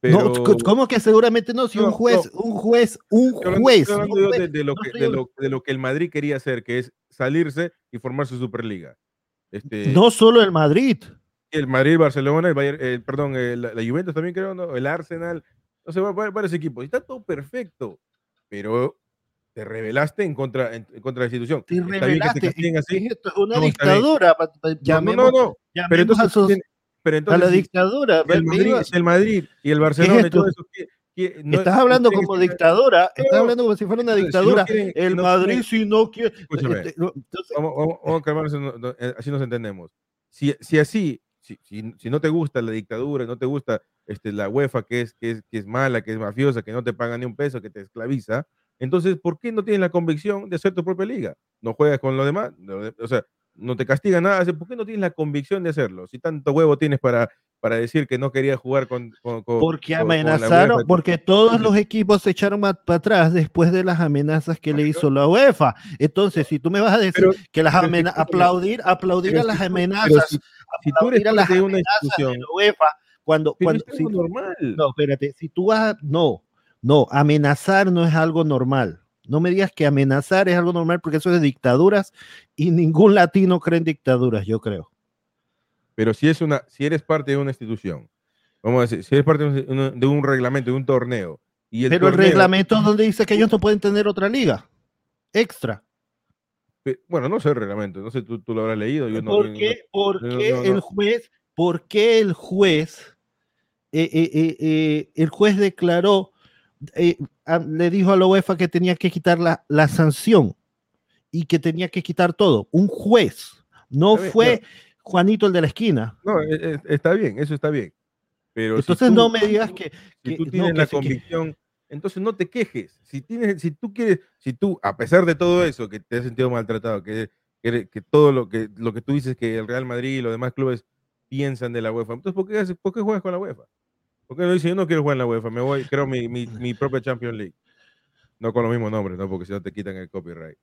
Speaker 2: No, ¿cómo que seguramente no? Si un juez, un juez, un juez.
Speaker 1: de, lo que, de, lo, que, el Madrid quería hacer, que es salirse y formar su Superliga.
Speaker 2: Este, no solo el Madrid.
Speaker 1: El Madrid, Barcelona, el Bayern, perdón, la, Juventus también creo, ¿no? el Arsenal, no sé, varios equipos. Está todo perfecto, pero te rebelaste en contra, en, contra de la institución.
Speaker 2: Te rebelaste. así. Esto es una dictadura.
Speaker 1: No, no, no. Pero entonces, pero entonces,
Speaker 2: a la dictadura.
Speaker 1: El Madrid, el Madrid y el Barcelona y todo eso.
Speaker 2: estás hablando como dictadura, estás hablando como si fuera una dictadura. el Madrid, si no quiere.
Speaker 1: Este, vamos, a calmarnos, eh, así nos entendemos. Si, si así, si, si, no te gusta la dictadura, no te gusta este, la UEFA, que es, que, es, que es mala, que es mafiosa, que no te paga ni un peso, que te esclaviza, entonces, ¿por qué no tienes la convicción de hacer tu propia liga? No juegas con lo demás, o sea, no te castiga nada, ¿por qué no tienes la convicción de hacerlo? Si tanto huevo tienes para, para decir que no quería jugar con... con,
Speaker 2: porque amenazaron, porque todos los equipos se echaron para atrás después de las amenazas que le hizo la UEFA. Entonces, si tú me vas a decir que las amenazas, aplaudir, aplaudir a las amenazas,
Speaker 1: si, tú eres las de una institución, de la
Speaker 2: UEFA, cuando, cuando
Speaker 1: si, normal.
Speaker 2: No, espérate, si tú vas, no, no, amenazar no es algo normal. No me digas que amenazar es algo normal porque eso es de dictaduras y ningún latino cree en dictaduras, yo creo.
Speaker 1: Pero si, es una, si eres parte de una institución, vamos a decir, si eres parte de un, reglamento, de un torneo. Y
Speaker 2: el Pero el reglamento es donde dice que ellos no pueden tener otra liga extra.
Speaker 1: Bueno, no sé el reglamento, no sé, tú, lo habrás leído.
Speaker 2: ¿Por qué, el juez, por qué el juez, eh, eh, eh, el juez declaró eh, le dijo a la UEFA que tenía que quitar la, la, sanción y que tenía que quitar todo. Un juez, no fue Juanito el de la esquina.
Speaker 1: No, e, e, está bien, eso está bien. Pero
Speaker 2: entonces no me digas que,
Speaker 1: si tú tienes la convicción, entonces no te quejes. Si tienes, si tú quieres, si tú, a pesar de todo eso, que te has sentido maltratado, que, que, todo lo que, lo que tú dices que el Real Madrid y los demás clubes piensan de la UEFA, entonces ¿por qué, ¿por qué juegas con la UEFA? ¿Por qué no dice, yo no quiero jugar en la UEFA, me voy, creo mi, mi, mi propia Champions League? No con los mismos nombres, ¿no? Porque si no te quitan el copyright.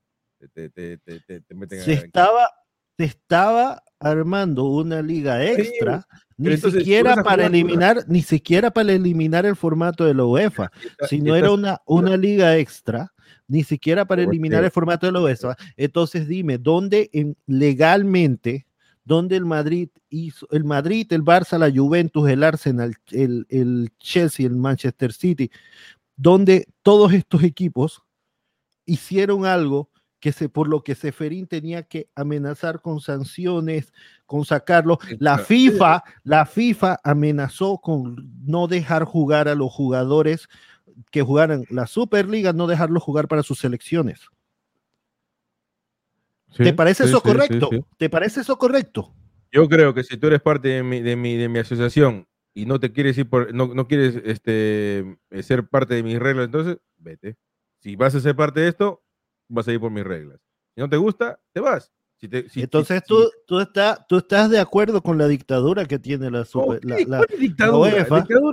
Speaker 1: Te, te, te, te meten
Speaker 2: se, estaba, se estaba armando una liga extra, ni siquiera para eliminar, ni siquiera para eliminar el formato de la UEFA, sino era una, una liga extra, ni siquiera para eliminar el formato de la UEFA. Entonces dime, ¿dónde en, legalmente donde el Madrid hizo, el Madrid, el Barça, la Juventus, el Arsenal, el, el Chelsea, el Manchester City, donde todos estos equipos hicieron algo que se, por lo que Seferín tenía que amenazar con sanciones, con sacarlo. La FIFA, la FIFA amenazó con no dejar jugar a los jugadores que jugaran la Superliga, no dejarlos jugar para sus selecciones. ¿Te parece eso correcto? ¿Te parece eso correcto?
Speaker 1: Yo creo que si tú eres parte de mi, de mi, de mi asociación y no te quieres ir por, no, no quieres este, ser parte de mis reglas, entonces vete. Si vas a ser parte de esto, vas a ir por mis reglas. Si no te gusta, te vas.
Speaker 2: Entonces tú, tú, tú estás de acuerdo con la dictadura que tiene la, super, la,
Speaker 1: dictadura?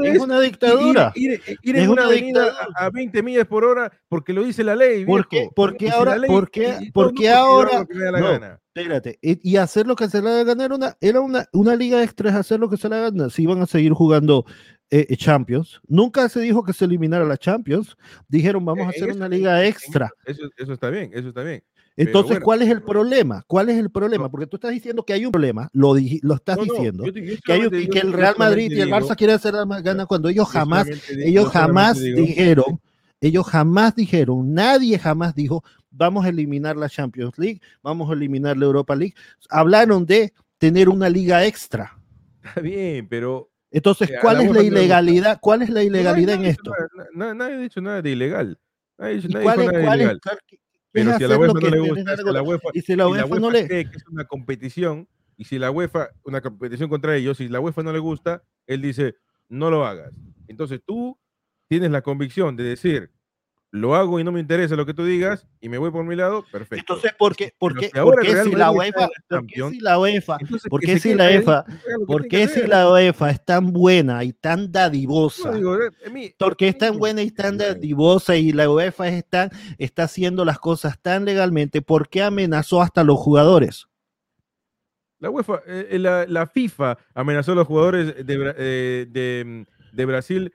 Speaker 1: es, una dictadura. Ir, en una, avenida a 20 millas por hora porque lo dice la ley.
Speaker 2: ¿Por qué, porque ahora? ¿Por qué, porque ahora? espérate, y, hacer lo que se le da ganar era una, era una, una liga extra, es hacer lo que se le da ganar. Si iban a seguir jugando eh, eh, Champions. Nunca se dijo que se eliminara la Champions. Dijeron, vamos a hacer una liga extra.
Speaker 1: Eso, eso está bien, eso está bien.
Speaker 2: Entonces, ¿cuál es el problema? ¿Cuál es el problema? Porque tú estás diciendo que hay un problema, lo, lo estás diciendo, que, el Real Madrid y el Barça quieren hacer la gana cuando ellos jamás, ellos jamás dijeron, ellos jamás dijeron, nadie jamás dijo, vamos a eliminar la Champions League, vamos a eliminar la Europa League. Hablaron de tener una liga extra.
Speaker 1: Está bien, pero
Speaker 2: entonces, ¿cuál es la ilegalidad? ¿Cuál es la ilegalidad en esto?
Speaker 1: Nadie ha dicho nada de ilegal. Nadie dicho nada de ilegal. Pero si a la UEFA no le gusta, si la UEFA, y si la UEFA, no le cree que es una competición, y si la UEFA, una competición contra ellos, si la UEFA no le gusta, él dice, no lo hagas. Entonces tú tienes la convicción de decir, lo hago y no me interesa lo que tú digas y me voy por mi lado, perfecto.
Speaker 2: Entonces, ¿por qué, por qué, por qué si la UEFA, ¿por qué si la UEFA, por qué si la UEFA, por qué si la UEFA es tan buena y tan dadivosa? Eh, porque es tan buena y tan dadivosa y la UEFA está, está haciendo las cosas tan legalmente, ¿por qué amenazó hasta los jugadores?
Speaker 1: La UEFA, eh, la, FIFA amenazó a los jugadores de, de, de Brasil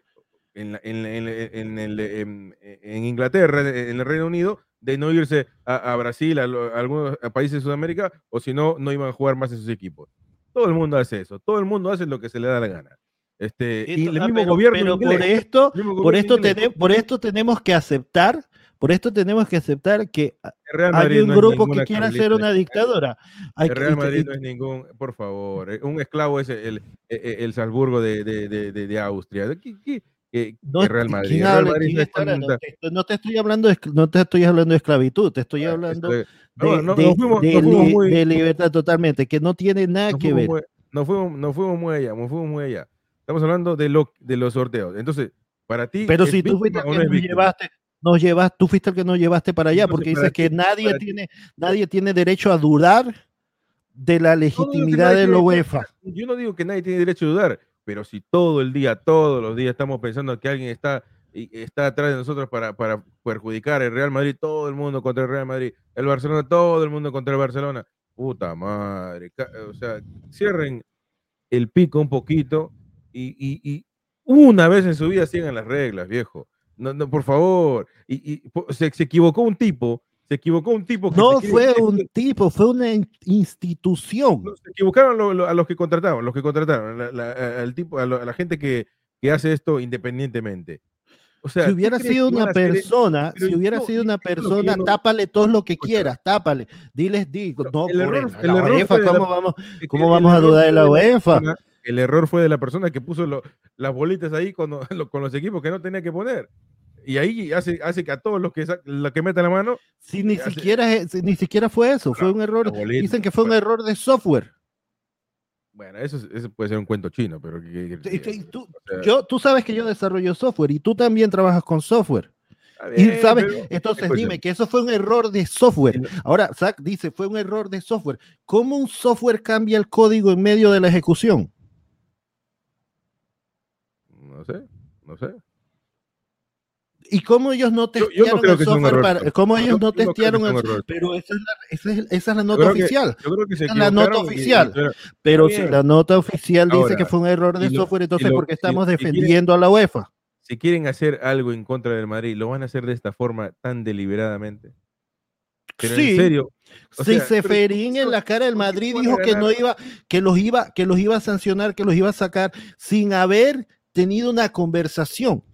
Speaker 1: en, en, en, en, Inglaterra, en el Reino Unido, de no irse a, Brasil, a, algunos países de Sudamérica, o si no, no iban a jugar más en sus equipos. Todo el mundo hace eso, todo el mundo hace lo que se le da la gana. Este, y el mismo gobierno
Speaker 2: por esto, por esto, por esto tenemos que aceptar, por esto tenemos que aceptar que hay un grupo que quiere hacer una dictadura.
Speaker 1: el Real Madrid no es ningún, por favor, eh, un esclavo es el, el, el Salzburgo de, de, de, de Austria. ¿Qué,
Speaker 2: no, Real Madrid. no, te, estoy hablando de, no te estoy hablando de esclavitud, te estoy hablando de, de, libertad totalmente, que no tiene nada que ver.
Speaker 1: no, fuimos, no fuimos muy allá, no fuimos muy allá. Estamos hablando de, lo, de los sorteos. Entonces, para ti.
Speaker 2: Pero si tú fuiste el que nos llevaste, nos llevas, tú fuiste el que nos llevaste para allá, porque dices que nadie tiene, nadie tiene derecho a dudar de la legitimidad de la UEFA.
Speaker 1: Yo no digo que nadie tiene derecho a dudar pero si todo el día, todos los días estamos pensando que alguien está, está atrás de nosotros para, para perjudicar el Real Madrid, todo el mundo contra el Real Madrid, el Barcelona, todo el mundo contra el Barcelona, puta madre, o sea, cierren el pico un poquito y, una vez en su vida sigan las reglas, viejo. No, no, por favor. Y, se, se, equivocó un tipo se equivocó un tipo.
Speaker 2: no fue un tipo, fue una institución.
Speaker 1: se equivocaron a los que contrataron, los que contrataron, al tipo, a, la gente que, que, hace esto independientemente.
Speaker 2: O sea, si hubiera sido una persona, si hubiera sido una persona, tápale todo lo que quieras, tápale. Diles, digo, no, el error, la UEFA, ¿cómo, vamos, ¿cómo vamos a dudar de la UEFA?
Speaker 1: El error fue de la persona que puso las bolitas ahí con, con los equipos que no tenía que poner y ahí hace, hace que a todos los que, los que meten la mano.
Speaker 2: Sí, ni siquiera, ni siquiera fue eso, fue un error. Dicen que fue un error de software.
Speaker 1: Bueno, eso, eso puede ser un cuento chino, pero.
Speaker 2: tú, yo, tú sabes que yo desarrollo software y tú también trabajas con software. y sabes, entonces dime que eso fue un error de software. Ahora, Zach dice, fue un error de software. ¿Cómo un software cambia el código en medio de la ejecución?
Speaker 1: No sé, no sé.
Speaker 2: ¿Y cómo ellos no testearon el software para, cómo ellos no testearon el Pero esa es, la, esa, es, la, nota oficial. yo creo que se es la nota oficial. pero si la nota oficial dice que fue un error de software, entonces ¿por qué estamos defendiendo a la UEFA?
Speaker 1: Si quieren hacer algo en contra del Madrid, lo van a hacer de esta forma tan deliberadamente.
Speaker 2: Pero sí, en serio. Si Seferín en la cara del Madrid dijo que no iba, que los iba, que los iba a sancionar, que los iba a sacar sin haber tenido una conversación.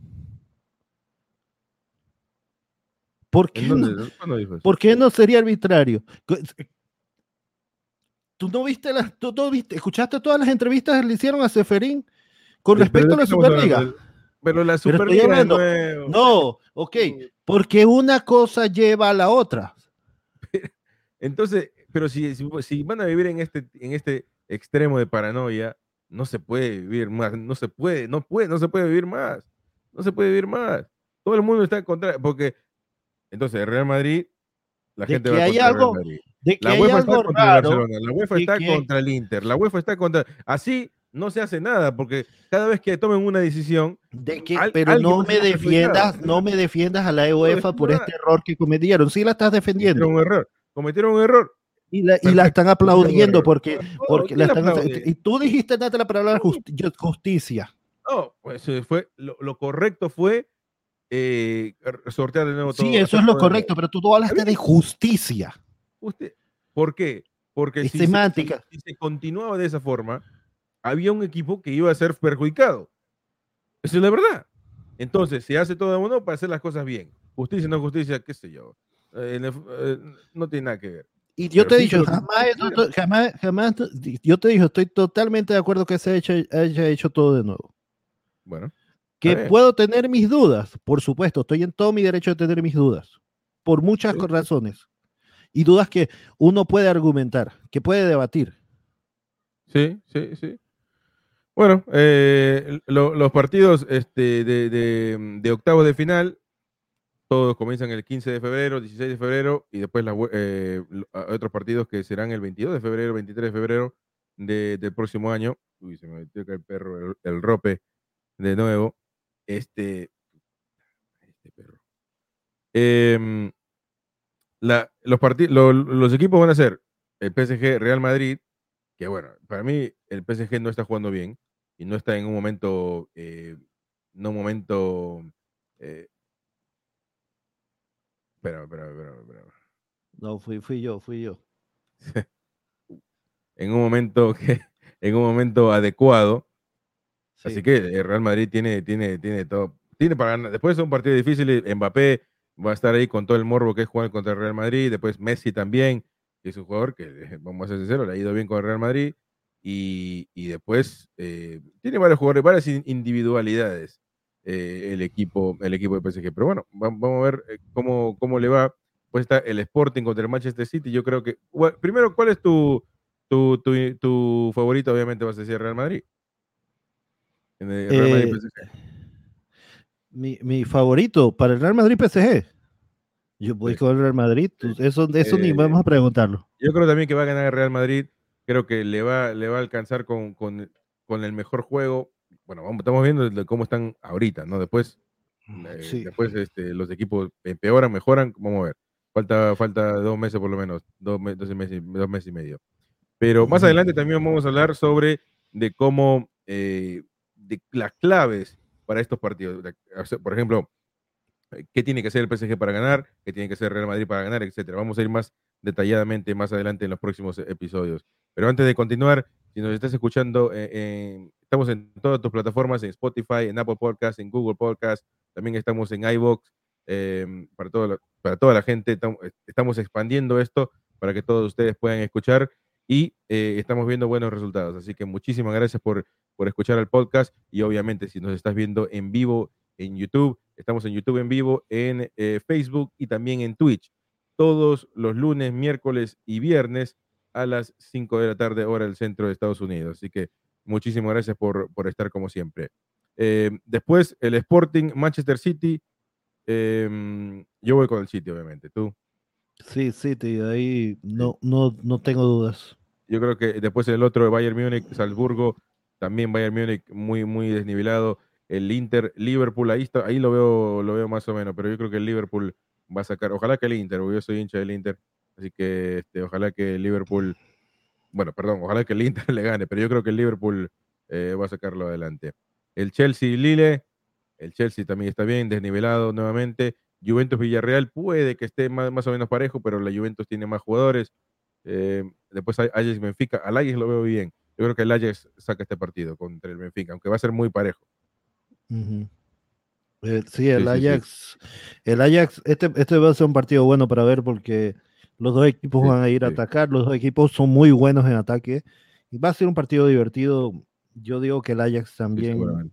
Speaker 2: ¿Por qué, no, ¿Por qué no sería arbitrario? ¿Tú no viste las, tú, viste, escuchaste todas las entrevistas que le hicieron a Seferín con respecto a la Superliga?
Speaker 1: Pero la Superliga no,
Speaker 2: no, ok, porque una cosa lleva a la otra.
Speaker 1: Entonces, pero si, si, van a vivir en este, en este extremo de paranoia, no se puede vivir más, no se puede, no puede, no se puede vivir más, no se puede vivir más. Todo el mundo está en contra, porque entonces, el Real Madrid, la gente va contra el Real Madrid. la UEFA está contra el Barcelona, la UEFA está contra el Inter, la UEFA está contra. Así no se hace nada, porque cada vez que tomen una decisión.
Speaker 2: De que, pero no me defiendas, no me defiendas a la UEFA por este error que cometieron. Sí la estás defendiendo.
Speaker 1: Cometieron un error. Cometieron un error.
Speaker 2: Y la, y la están aplaudiendo porque, porque la están, y tú dijiste nada la palabra justicia.
Speaker 1: No, pues eh, fue lo correcto fue eh, sortear de nuevo
Speaker 2: todo. Sí, eso es lo correcto, pero tú, tú hablaste de justicia.
Speaker 1: ¿Por qué? Porque
Speaker 2: si semántica.
Speaker 1: Se, si se continuaba de esa forma, había un equipo que iba a ser perjudicado. Eso es la verdad. Entonces, se hace todo uno para hacer las cosas bien. Justicia, no justicia, qué sé yo. Eh, eh, no tiene nada que ver.
Speaker 2: Y yo te he dicho, jamás, jamás, yo te digo, estoy totalmente de acuerdo que se haya hecho todo de nuevo.
Speaker 1: Bueno.
Speaker 2: Que puedo tener mis dudas, por supuesto, estoy en todo mi derecho de tener mis dudas, por muchas razones. Y dudas que uno puede argumentar, que puede debatir.
Speaker 1: Sí, sí, sí. Bueno, eh, los partidos este, de, de, de, octavos de final, todos comienzan el 15 de febrero, 16 de febrero, y después la, eh, otros partidos que serán el 22 de febrero, 23 de febrero del próximo año. Uy, se me metió acá el perro, el rope de nuevo. Este, este perro. Em, la, los, los equipos van a ser el PSG Real Madrid, que bueno, para mí el PSG no está jugando bien y no está en un momento eh, no un momento. Eh, espera, espera, espera, espera.
Speaker 2: No, fui, fui yo, fui yo.
Speaker 1: en un momento que, en un momento adecuado. Así que el Real Madrid tiene, tiene, tiene todo, tiene para ganar. Después de un partido difícil, Mbappé va a estar ahí con todo el morbo que es jugar contra el Real Madrid. Después Messi también, que es un jugador que, vamos a ser sinceros, le ha ido bien con el Real Madrid. Y, y después eh, tiene varios jugadores, varias individualidades eh, el, equipo, el equipo de PSG. Pero bueno, vamos a ver eh, cómo, cómo le va. Pues está el Sporting contra el Manchester City. Yo creo que. primero, ¿cuál es tu, tu, tu, tu, favorito? Obviamente vas a decir Real Madrid.
Speaker 2: En el Real Madrid PSG mi, mi, favorito para el Real Madrid PSG. Yo voy con el Real Madrid. Eso, eso ni vamos a eh, preguntarlo.
Speaker 1: Yo creo también que va a ganar el Real Madrid. Creo que le va, le va a alcanzar con, con, con el mejor juego. Bueno, vamos, estamos viendo cómo están ahorita, ¿no? Después, eh, después este, los equipos empeoran, mejoran. Vamos a ver. Falta, falta dos meses por lo menos, dos, dos, meses, dos meses y medio. Pero más adelante también vamos a hablar sobre de cómo, eh, de las claves para estos partidos. Por ejemplo, eh, qué tiene que hacer el PSG para ganar, qué tiene que hacer Real Madrid para ganar, etcétera. Vamos a ir más detalladamente más adelante en los próximos episodios. Pero antes de continuar, si nos estás escuchando, eh, estamos en todas tus plataformas, en Spotify, en Apple Podcast, en Google Podcast, también estamos en iVoox, em, para, para toda la gente. Estamos expandiendo esto para que todos ustedes puedan escuchar y eh, estamos viendo buenos resultados. Así que muchísimas gracias por, por escuchar el podcast y obviamente si nos estás viendo en vivo en YouTube, estamos en YouTube en vivo, en eh, Facebook y también en Twitch, todos los lunes, miércoles y viernes a las 5 de la tarde, hora del centro de Estados Unidos. Así que muchísimas gracias por, por estar como siempre. Eh, después, el Sporting Manchester City. Em, yo voy con el City, obviamente. ¿Tú?
Speaker 2: Sí, sí, ahí no, no, no tengo dudas.
Speaker 1: Yo creo que después el otro, Bayern Múnich, Salzburgo, también Bayern Múnich muy, muy desnivelado. El Inter, Liverpool, ahí, está, ahí lo, veo, lo veo más o menos, pero yo creo que el Liverpool va a sacar, ojalá que el Inter, yo soy hincha del Inter, así que este, ojalá que el Liverpool, bueno, perdón, ojalá que el Inter le gane, pero yo creo que el Liverpool eh, va a sacarlo adelante. El Chelsea, Lille, el Chelsea también está bien, desnivelado nuevamente. Juventus Villarreal puede que esté más, o menos parejo, pero la Juventus tiene más jugadores. Eh, después Ajax Benfica, al Ajax lo veo bien. Yo creo que el Ajax saca este partido contra el Benfica, aunque va a ser muy parejo.
Speaker 2: Eh, sí, el Ajax, el Ajax, este, este va a ser un partido bueno para ver porque los dos equipos van a ir a atacar, los dos equipos son muy buenos en ataque y va a ser un partido divertido. Yo digo que el Ajax también,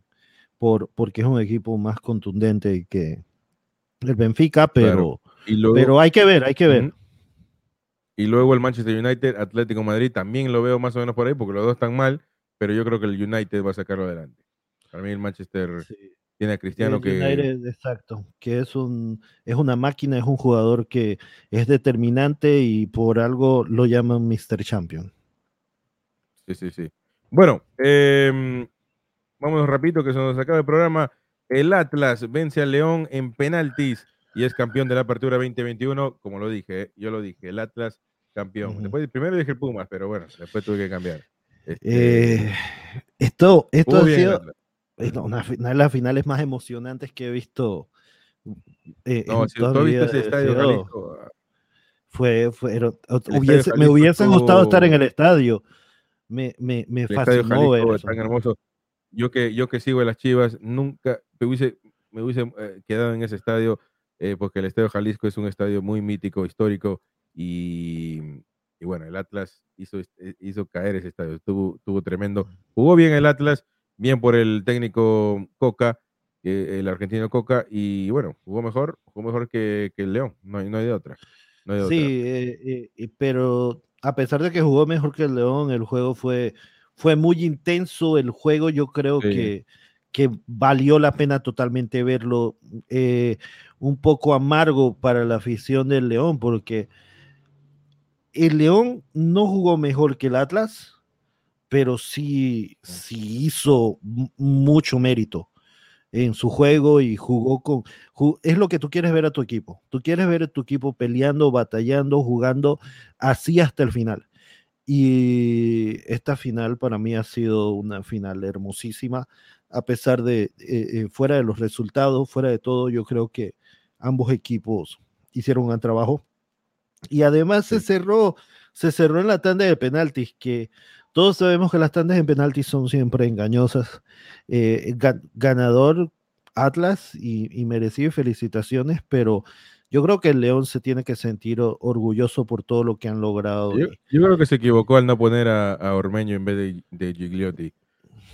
Speaker 2: por, porque es un equipo más contundente que, el Benfica, pero, pero hay que ver, hay que ver.
Speaker 1: Y luego el Manchester United, Atlético Madrid, también lo veo más o menos por ahí, porque los dos están mal, pero yo creo que el United va a sacarlo adelante. Para mí el Manchester tiene a Cristiano que...
Speaker 2: exacto, que es, un, es una máquina, es un jugador que es determinante y por algo lo llaman Mr. Champion.
Speaker 1: Sí, sí, sí. Bueno, eh, vámonos rapidito que se nos acaba el programa. El Atlas vence al León en penaltis y es campeón de la apertura 2021, como lo dije, ¿eh? yo lo dije, el Atlas campeón. Después, primero dije el Pumas, pero bueno, después tuve que cambiar.
Speaker 2: Este, eh, esto esto ha sido una, de las finales más emocionantes que he visto.
Speaker 1: Eh, no, si tú viste ese estadio ah.
Speaker 2: Fue, fue me hubiese gustado estar en el estadio. Me, me, me fascinó ver
Speaker 1: Tan hermoso yo que, yo que sigo a las Chivas, nunca me hubiese, me hubiese eh, quedado en ese estadio, eh, porque el Estadio Jalisco es un estadio muy mítico, histórico, y, y bueno, el Atlas hizo, eh, hizo caer ese estadio, estuvo, estuvo tremendo. Jugó bien el Atlas, bien por el técnico Coca, el argentino Coca, y bueno, jugó mejor, jugó mejor que, que el León, no hay, no hay de otra.
Speaker 2: sí, pero a pesar de que jugó mejor que el León, el juego fue fue muy intenso el juego, yo creo que, que valió la pena totalmente verlo. Eh, un poco amargo para la afición del León, porque el León no jugó mejor que el Atlas, pero sí, sí hizo mucho mérito en su juego y jugó con... es lo que tú quieres ver a tu equipo. Tú quieres ver a tu equipo peleando, batallando, jugando así hasta el final. Y esta final para mí ha sido una final hermosísima. A pesar de, fuera de los resultados, fuera de todo, yo creo que ambos equipos hicieron un gran trabajo. Y además se cerró, se cerró en la tanda de penaltis, que todos sabemos que las tandas en penaltis son siempre engañosas. Eh, ganador Atlas y, merecido felicitaciones, pero yo creo que el León se tiene que sentir orgulloso por todo lo que han logrado.
Speaker 1: Yo, creo que se equivocó al no poner a, Ormeño en vez de, Gigliotti,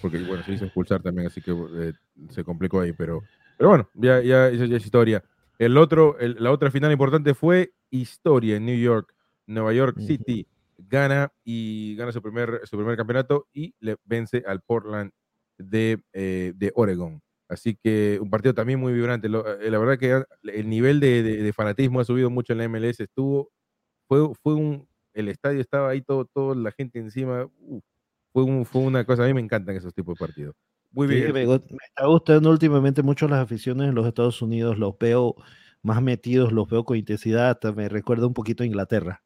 Speaker 1: porque bueno, se hizo expulsar también, así que eh, se complicó ahí, pero, pero bueno, ya, ya, ya es historia. El otro, la otra final importante fue historia en New York. Nueva York City gana y gana su primer, su primer campeonato y le vence al Portland de, eh, de Oregon. Así que un partido también muy vibrante. Eh, la verdad que el nivel de, fanatismo ha subido mucho en la MLS. Estuvo, fue, fue un, el estadio estaba ahí todo, toda la gente encima. Fue, un, fue una cosa, a mí me encantan esos tipos de partidos.
Speaker 2: Muy bien. me, está gustando últimamente mucho las aficiones en los Estados Unidos. Los veo más metidos, los veo con intensidad. me recuerda un poquito a Inglaterra.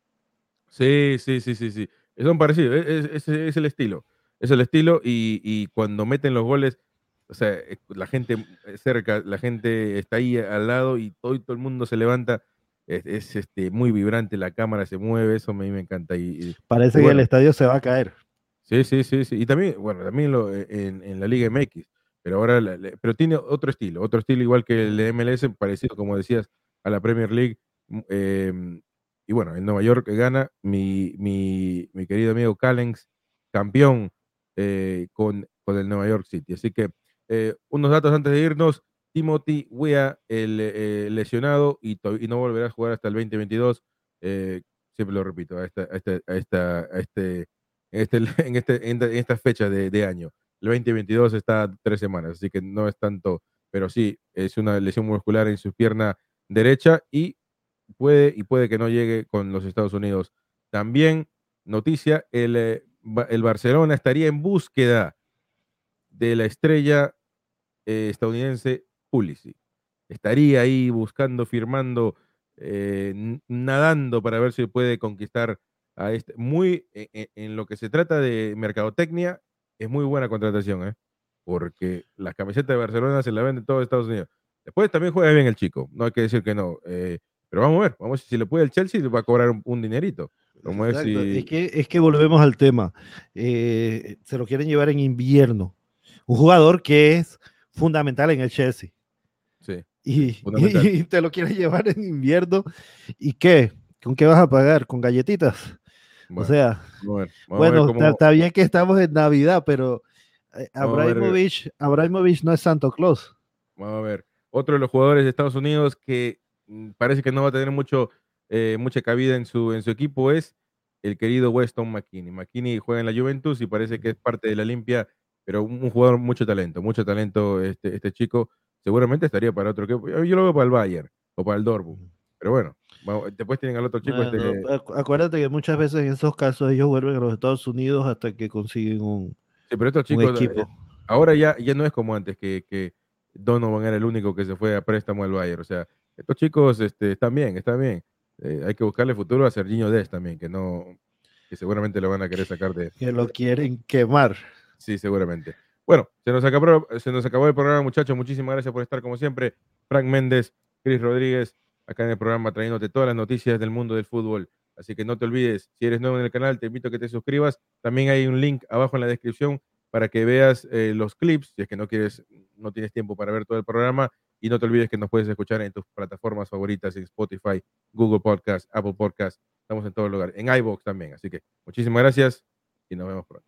Speaker 1: Sí, sí, sí, sí, sí. Son parecidos. Es, es, el estilo. Es el estilo y, y cuando meten los goles o sea, eh, la gente cerca, la gente está ahí al lado y todo, todo el mundo se levanta. Es, este, muy vibrante, la cámara se mueve, eso a mí me encanta. Y,
Speaker 2: Parece que el estadio se va a caer.
Speaker 1: Sí, sí, sí, sí. Y también, bueno, también lo, eh, en, la Liga MX, pero ahora, pero tiene otro estilo, otro estilo igual que el de MLS, parecido, como decías, a la Premier League. Mm, em, y bueno, en Nueva York gana mi, mi, mi querido amigo Callens, campeón con, con el Nueva York City. Así que eh, unos datos antes de irnos. Timothy Weah, el eh, lesionado, y, no volverá a jugar hasta el 2022. Eh, siempre lo repito, a esta, este, este, este, en, este, en, esta fecha de, año. El 2022 está tres semanas, así que no es tanto, pero sí, es una lesión muscular en su pierna derecha y puede, y puede que no llegue con los Estados Unidos. También, noticia, el, el Barcelona estaría en búsqueda de la estrella eh, estadounidense Pulisic. Estaría ahí buscando, firmando, eh, nadando para ver si puede conquistar a este. Muy e, e, en, lo que se trata de mercadotecnia, es muy buena contratación, ¿eh? porque las camisetas de Barcelona se la venden todos Estados Unidos. Después también juega bien el chico, no hay que decir que no. pero vamos a ver, vamos si le puede el Chelsea, va a cobrar un, dinerito.
Speaker 2: es, que, es que volvemos al tema. se lo quieren llevar en invierno. Un jugador que es fundamental en el Chelsea.
Speaker 1: Sí.
Speaker 2: Y, te lo quieres llevar en invierno. ¿Y qué? ¿Con qué vas a pagar? ¿Con galletitas? O sea, bueno, está, bien que estamos en Navidad, pero eh, Abramovich, no es Santo Claus.
Speaker 1: Vamos a ver. Otro de los jugadores de Estados Unidos que mm, parece que no va a tener mucho, eh, mucha cabida en su, en su equipo es el querido Weston McKinney. McKinney juega en la Juventus y parece que es parte de la limpia pero un, jugador mucho talento, mucho talento este, este chico, seguramente estaría para otro equipo. Yo lo veo para el Bayern o para el Dortmund, pero bueno, después tienen al otro chico. este
Speaker 2: Acuérdate que muchas veces en esos casos ellos vuelven a los Estados Unidos hasta que consiguen un,
Speaker 1: sí, pero estos chicos, eh, equipo. ahora ya, ya no es como antes, que, que Donovan era el único que se fue a préstamo al Bayern, o sea, estos chicos este, están bien, están bien. Eh, hay que buscarle futuro a Serginho Dest también, que no, que seguramente lo van a querer sacar de.
Speaker 2: Que lo quieren quemar.
Speaker 1: Sí, seguramente. Bueno, se nos, acabó, se nos acabó el programa, muchachos. Muchísimas gracias por estar como siempre. Frank Méndez, Cris Rodríguez, acá en el programa trayéndote todas las noticias del mundo del fútbol. Así que no te olvides, si eres nuevo en el canal, te invito a que te suscribas. También hay un link abajo en la descripción para que veas eh, los clips, si es que no quieres, no tienes tiempo para ver todo el programa. Y no te olvides que nos puedes escuchar en tus plataformas favoritas, en Spotify, Google Podcast, Apple Podcast. Estamos en todo lugar, en iBox también. Así que muchísimas gracias y nos vemos pronto.